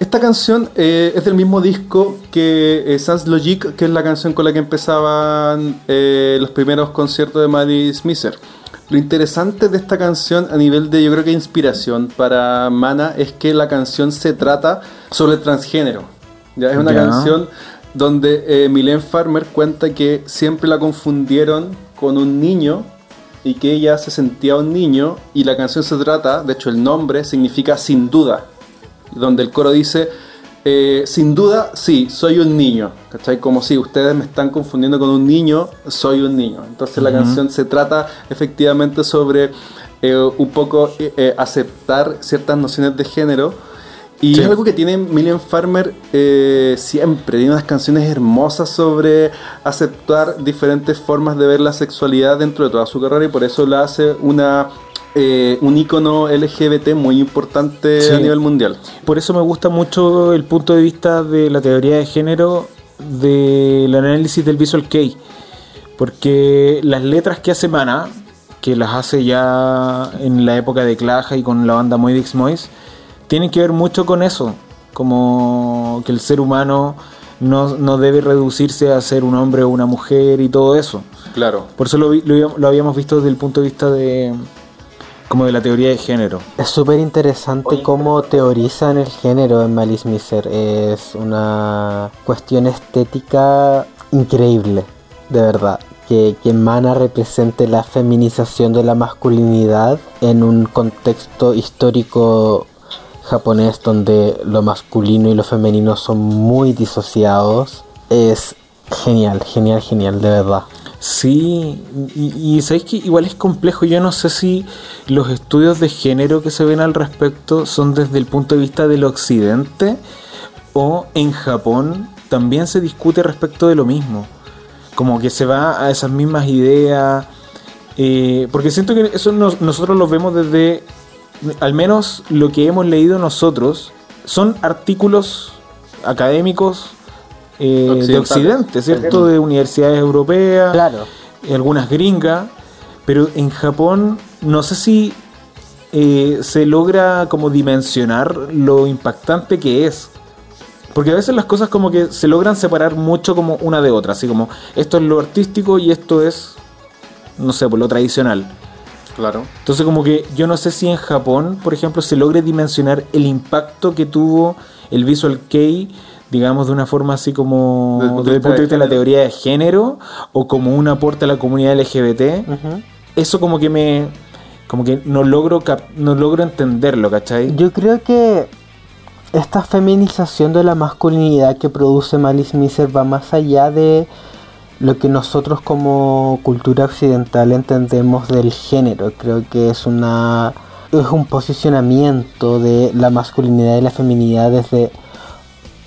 Esta canción eh, es del mismo disco que eh, Sans Logique, que es la canción con la que empezaban eh, los primeros conciertos de Maddie Smisser. Lo interesante de esta canción a nivel de, yo creo que inspiración para Mana, es que la canción se trata sobre transgénero. ¿ya? Es una canción donde eh, Mylène Farmer cuenta que siempre la confundieron con un niño y que ella se sentía un niño y la canción se trata, de hecho el nombre significa sin duda, donde el coro dice, eh, sin duda, sí, soy un niño, ¿cachai? Como si ustedes me están confundiendo con un niño, soy un niño. Entonces la canción se trata efectivamente sobre eh, un poco eh, eh, aceptar ciertas nociones de género. Y Sí. es algo que tiene Million Farmer eh, siempre. Tiene unas canciones hermosas sobre aceptar diferentes formas de ver la sexualidad dentro de toda su carrera y por eso la hace una, eh, un icono LGBT muy importante Sí. a nivel mundial. Por eso me gusta mucho el punto de vista de la teoría de género del análisis del Visual Kei. Porque las letras que hace Mana, que las hace ya en la época de Claja y con la banda Moidix Mois, tienen que ver mucho con eso. Como que el ser humano no, no debe reducirse a ser un hombre o una mujer y todo eso. Claro. Por eso lo, lo- lo habíamos visto desde el punto de vista de como de la teoría de género. Es súper interesante cómo teorizan el género en Malice Miser. Es una cuestión estética increíble, de verdad. Que, que Mana represente la feminización de la masculinidad en un contexto histórico japonés donde lo masculino y lo femenino son muy disociados. Es genial, genial, genial, de verdad. Sí, y, sabéis que igual es complejo. Yo no sé si los estudios de género que se ven al respecto son desde el punto de vista del occidente o en Japón también se discute respecto de lo mismo. Como que se va a esas mismas ideas. eh, porque siento que eso nos- nosotros lo vemos desde, al menos lo que hemos leído nosotros, son artículos académicos eh, de. Occidente, ¿cierto? De universidades europeas, Claro. y algunas gringas, pero en Japón no sé si eh, se logra como dimensionar lo impactante que es. Porque a veces las cosas como que se logran separar mucho como una de otra, así como esto es lo artístico y esto es, no sé, por lo tradicional. Claro. Entonces como que yo no sé si en Japón, por ejemplo, se logre dimensionar el impacto que tuvo el Visual Kei, digamos, de una forma así como Desde el punto desde el punto de vista de la teoría de género o como un aporte a la comunidad LGBT. Eso como que me... como que no logro, no logro entenderlo, ¿cachai? Yo creo que esta feminización de la masculinidad que produce Malice Miser va más allá de lo que nosotros como cultura occidental entendemos del género. Creo que es una es un posicionamiento de la masculinidad y la feminidad desde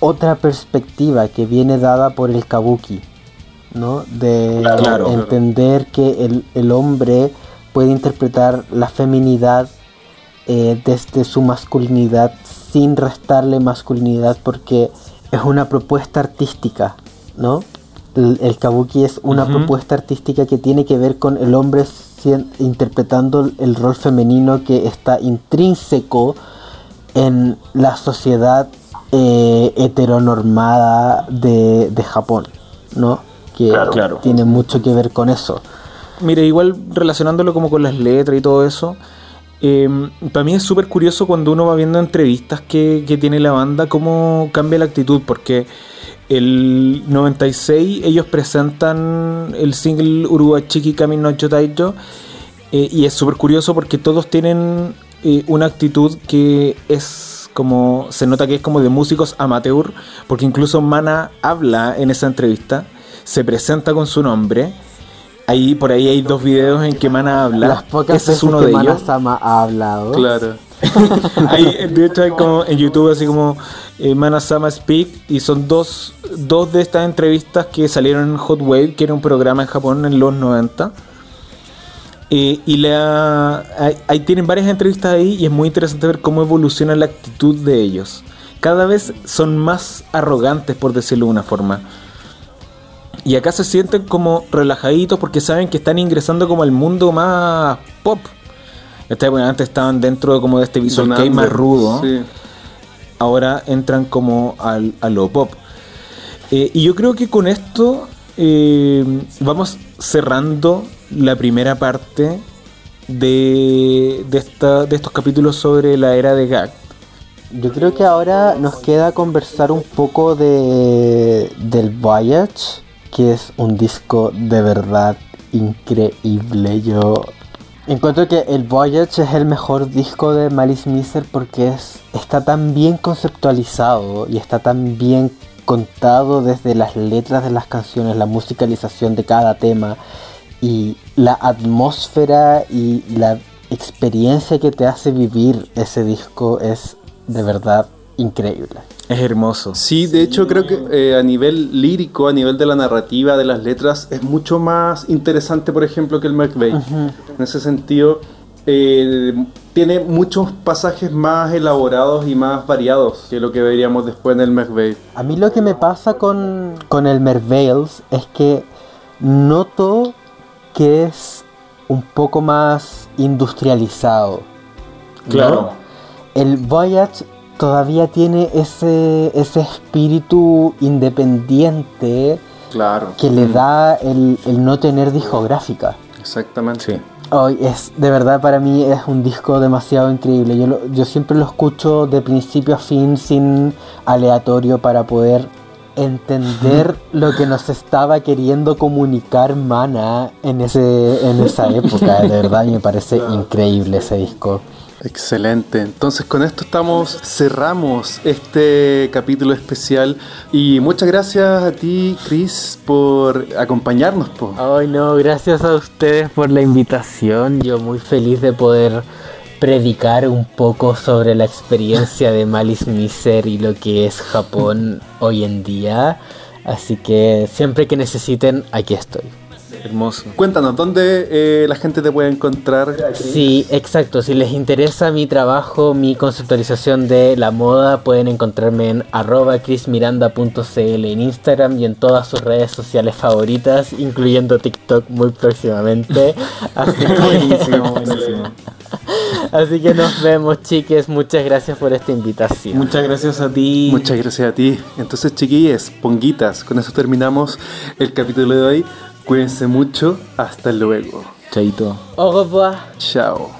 otra perspectiva que viene dada por el kabuki, ¿no? De Claro. entender que el, el hombre puede interpretar la feminidad eh, desde su masculinidad sin restarle masculinidad porque es una propuesta artística, ¿no? El, el kabuki es una propuesta artística que tiene que ver con el hombre interpretando el rol femenino que está intrínseco en la sociedad eh, heteronormada de, de Japón, ¿no? Que Claro. tiene mucho que ver con eso. Mira, igual relacionándolo como con las letras y todo eso, eh, para mí es súper curioso cuando uno va viendo entrevistas que, que tiene la banda, cómo cambia la actitud, porque el 96 ellos presentan el single Uruguachiki Kami no Chotaicho, eh, y es súper curioso porque todos tienen eh, una actitud que es como, se nota que es como de músicos amateur, porque incluso Mana habla en esa entrevista, se presenta con su nombre. Ahí, por ahí hay dos videos en que Mana habla. Las pocas Ese es veces uno que de ellos. Mana-sama ha hablado. Claro. [LAUGHS] Hay, de hecho, hay como en YouTube así como eh, Manasama Speak y son dos, dos de estas entrevistas que salieron en Hot Wave, que era un programa en Japón en los 90. Eh, y la, ahí, ahí tienen varias entrevistas ahí y es muy interesante ver cómo evoluciona la actitud de ellos. Cada vez son más arrogantes, por decirlo de una forma. Y acá se sienten como relajaditos porque saben que están ingresando como al mundo más pop. Este, bueno, antes estaban dentro de como de este visual Sonando. kei más rudo. Sí. Ahora entran como al, a lo pop. Eh, y yo creo que con esto eh, vamos cerrando la primera parte de, de, esta, de estos capítulos sobre la era de Gag. Yo creo que ahora nos queda conversar un poco de del Voyage, que es un disco de verdad increíble. Yo encuentro que el Voyage es el mejor disco de Malice Miser porque es, está tan bien conceptualizado y está tan bien contado desde las letras de las canciones, la musicalización de cada tema y la atmósfera y la experiencia que te hace vivir ese disco es de verdad increíble. Es hermoso. Sí, de hecho creo que eh, a nivel lírico, a nivel de la narrativa, de las letras, es mucho más interesante, por ejemplo, que el McVeigh. En ese sentido, eh, tiene muchos pasajes más elaborados y más variados que lo que veríamos después en el McVeigh. A mí lo que me pasa con, con el Merveils es que noto que es un poco más industrializado. ¿no? Claro. El Voyage todavía tiene ese, ese espíritu independiente Claro. que le da el, el no tener discográfica. Exactamente. Sí. Hoy es de verdad para mí es un disco demasiado increíble. Yo, lo- yo siempre lo escucho de principio a fin sin aleatorio para poder entender lo que nos estaba queriendo comunicar Mana en ese en esa época. De verdad me parece increíble ese disco. Excelente. Entonces con esto estamos cerramos este capítulo especial y muchas gracias a ti, Chris, por acompañarnos. Po. Ay no, gracias a ustedes por la invitación. Yo muy feliz de poder predicar un poco sobre la experiencia de Malice Miser y lo que es Japón hoy en día. Así que siempre que necesiten, aquí estoy. Hermoso. Cuéntanos, ¿dónde eh, la gente te puede encontrar? Sí, exacto. Si les interesa mi trabajo, mi conceptualización de la moda, pueden encontrarme en arroba chrismiranda.cl en Instagram y en todas sus redes sociales favoritas, incluyendo TikTok muy próximamente. [LAUGHS] Así que, Buenísimo, buenísimo. así que nos vemos, chiques. Muchas gracias por esta invitación. Muchas gracias a ti. Muchas gracias a ti. Entonces, chiquillos, ponguitas, con eso terminamos el capítulo de hoy. Cuídense mucho. Hasta luego. Chaito. Au revoir. Chao.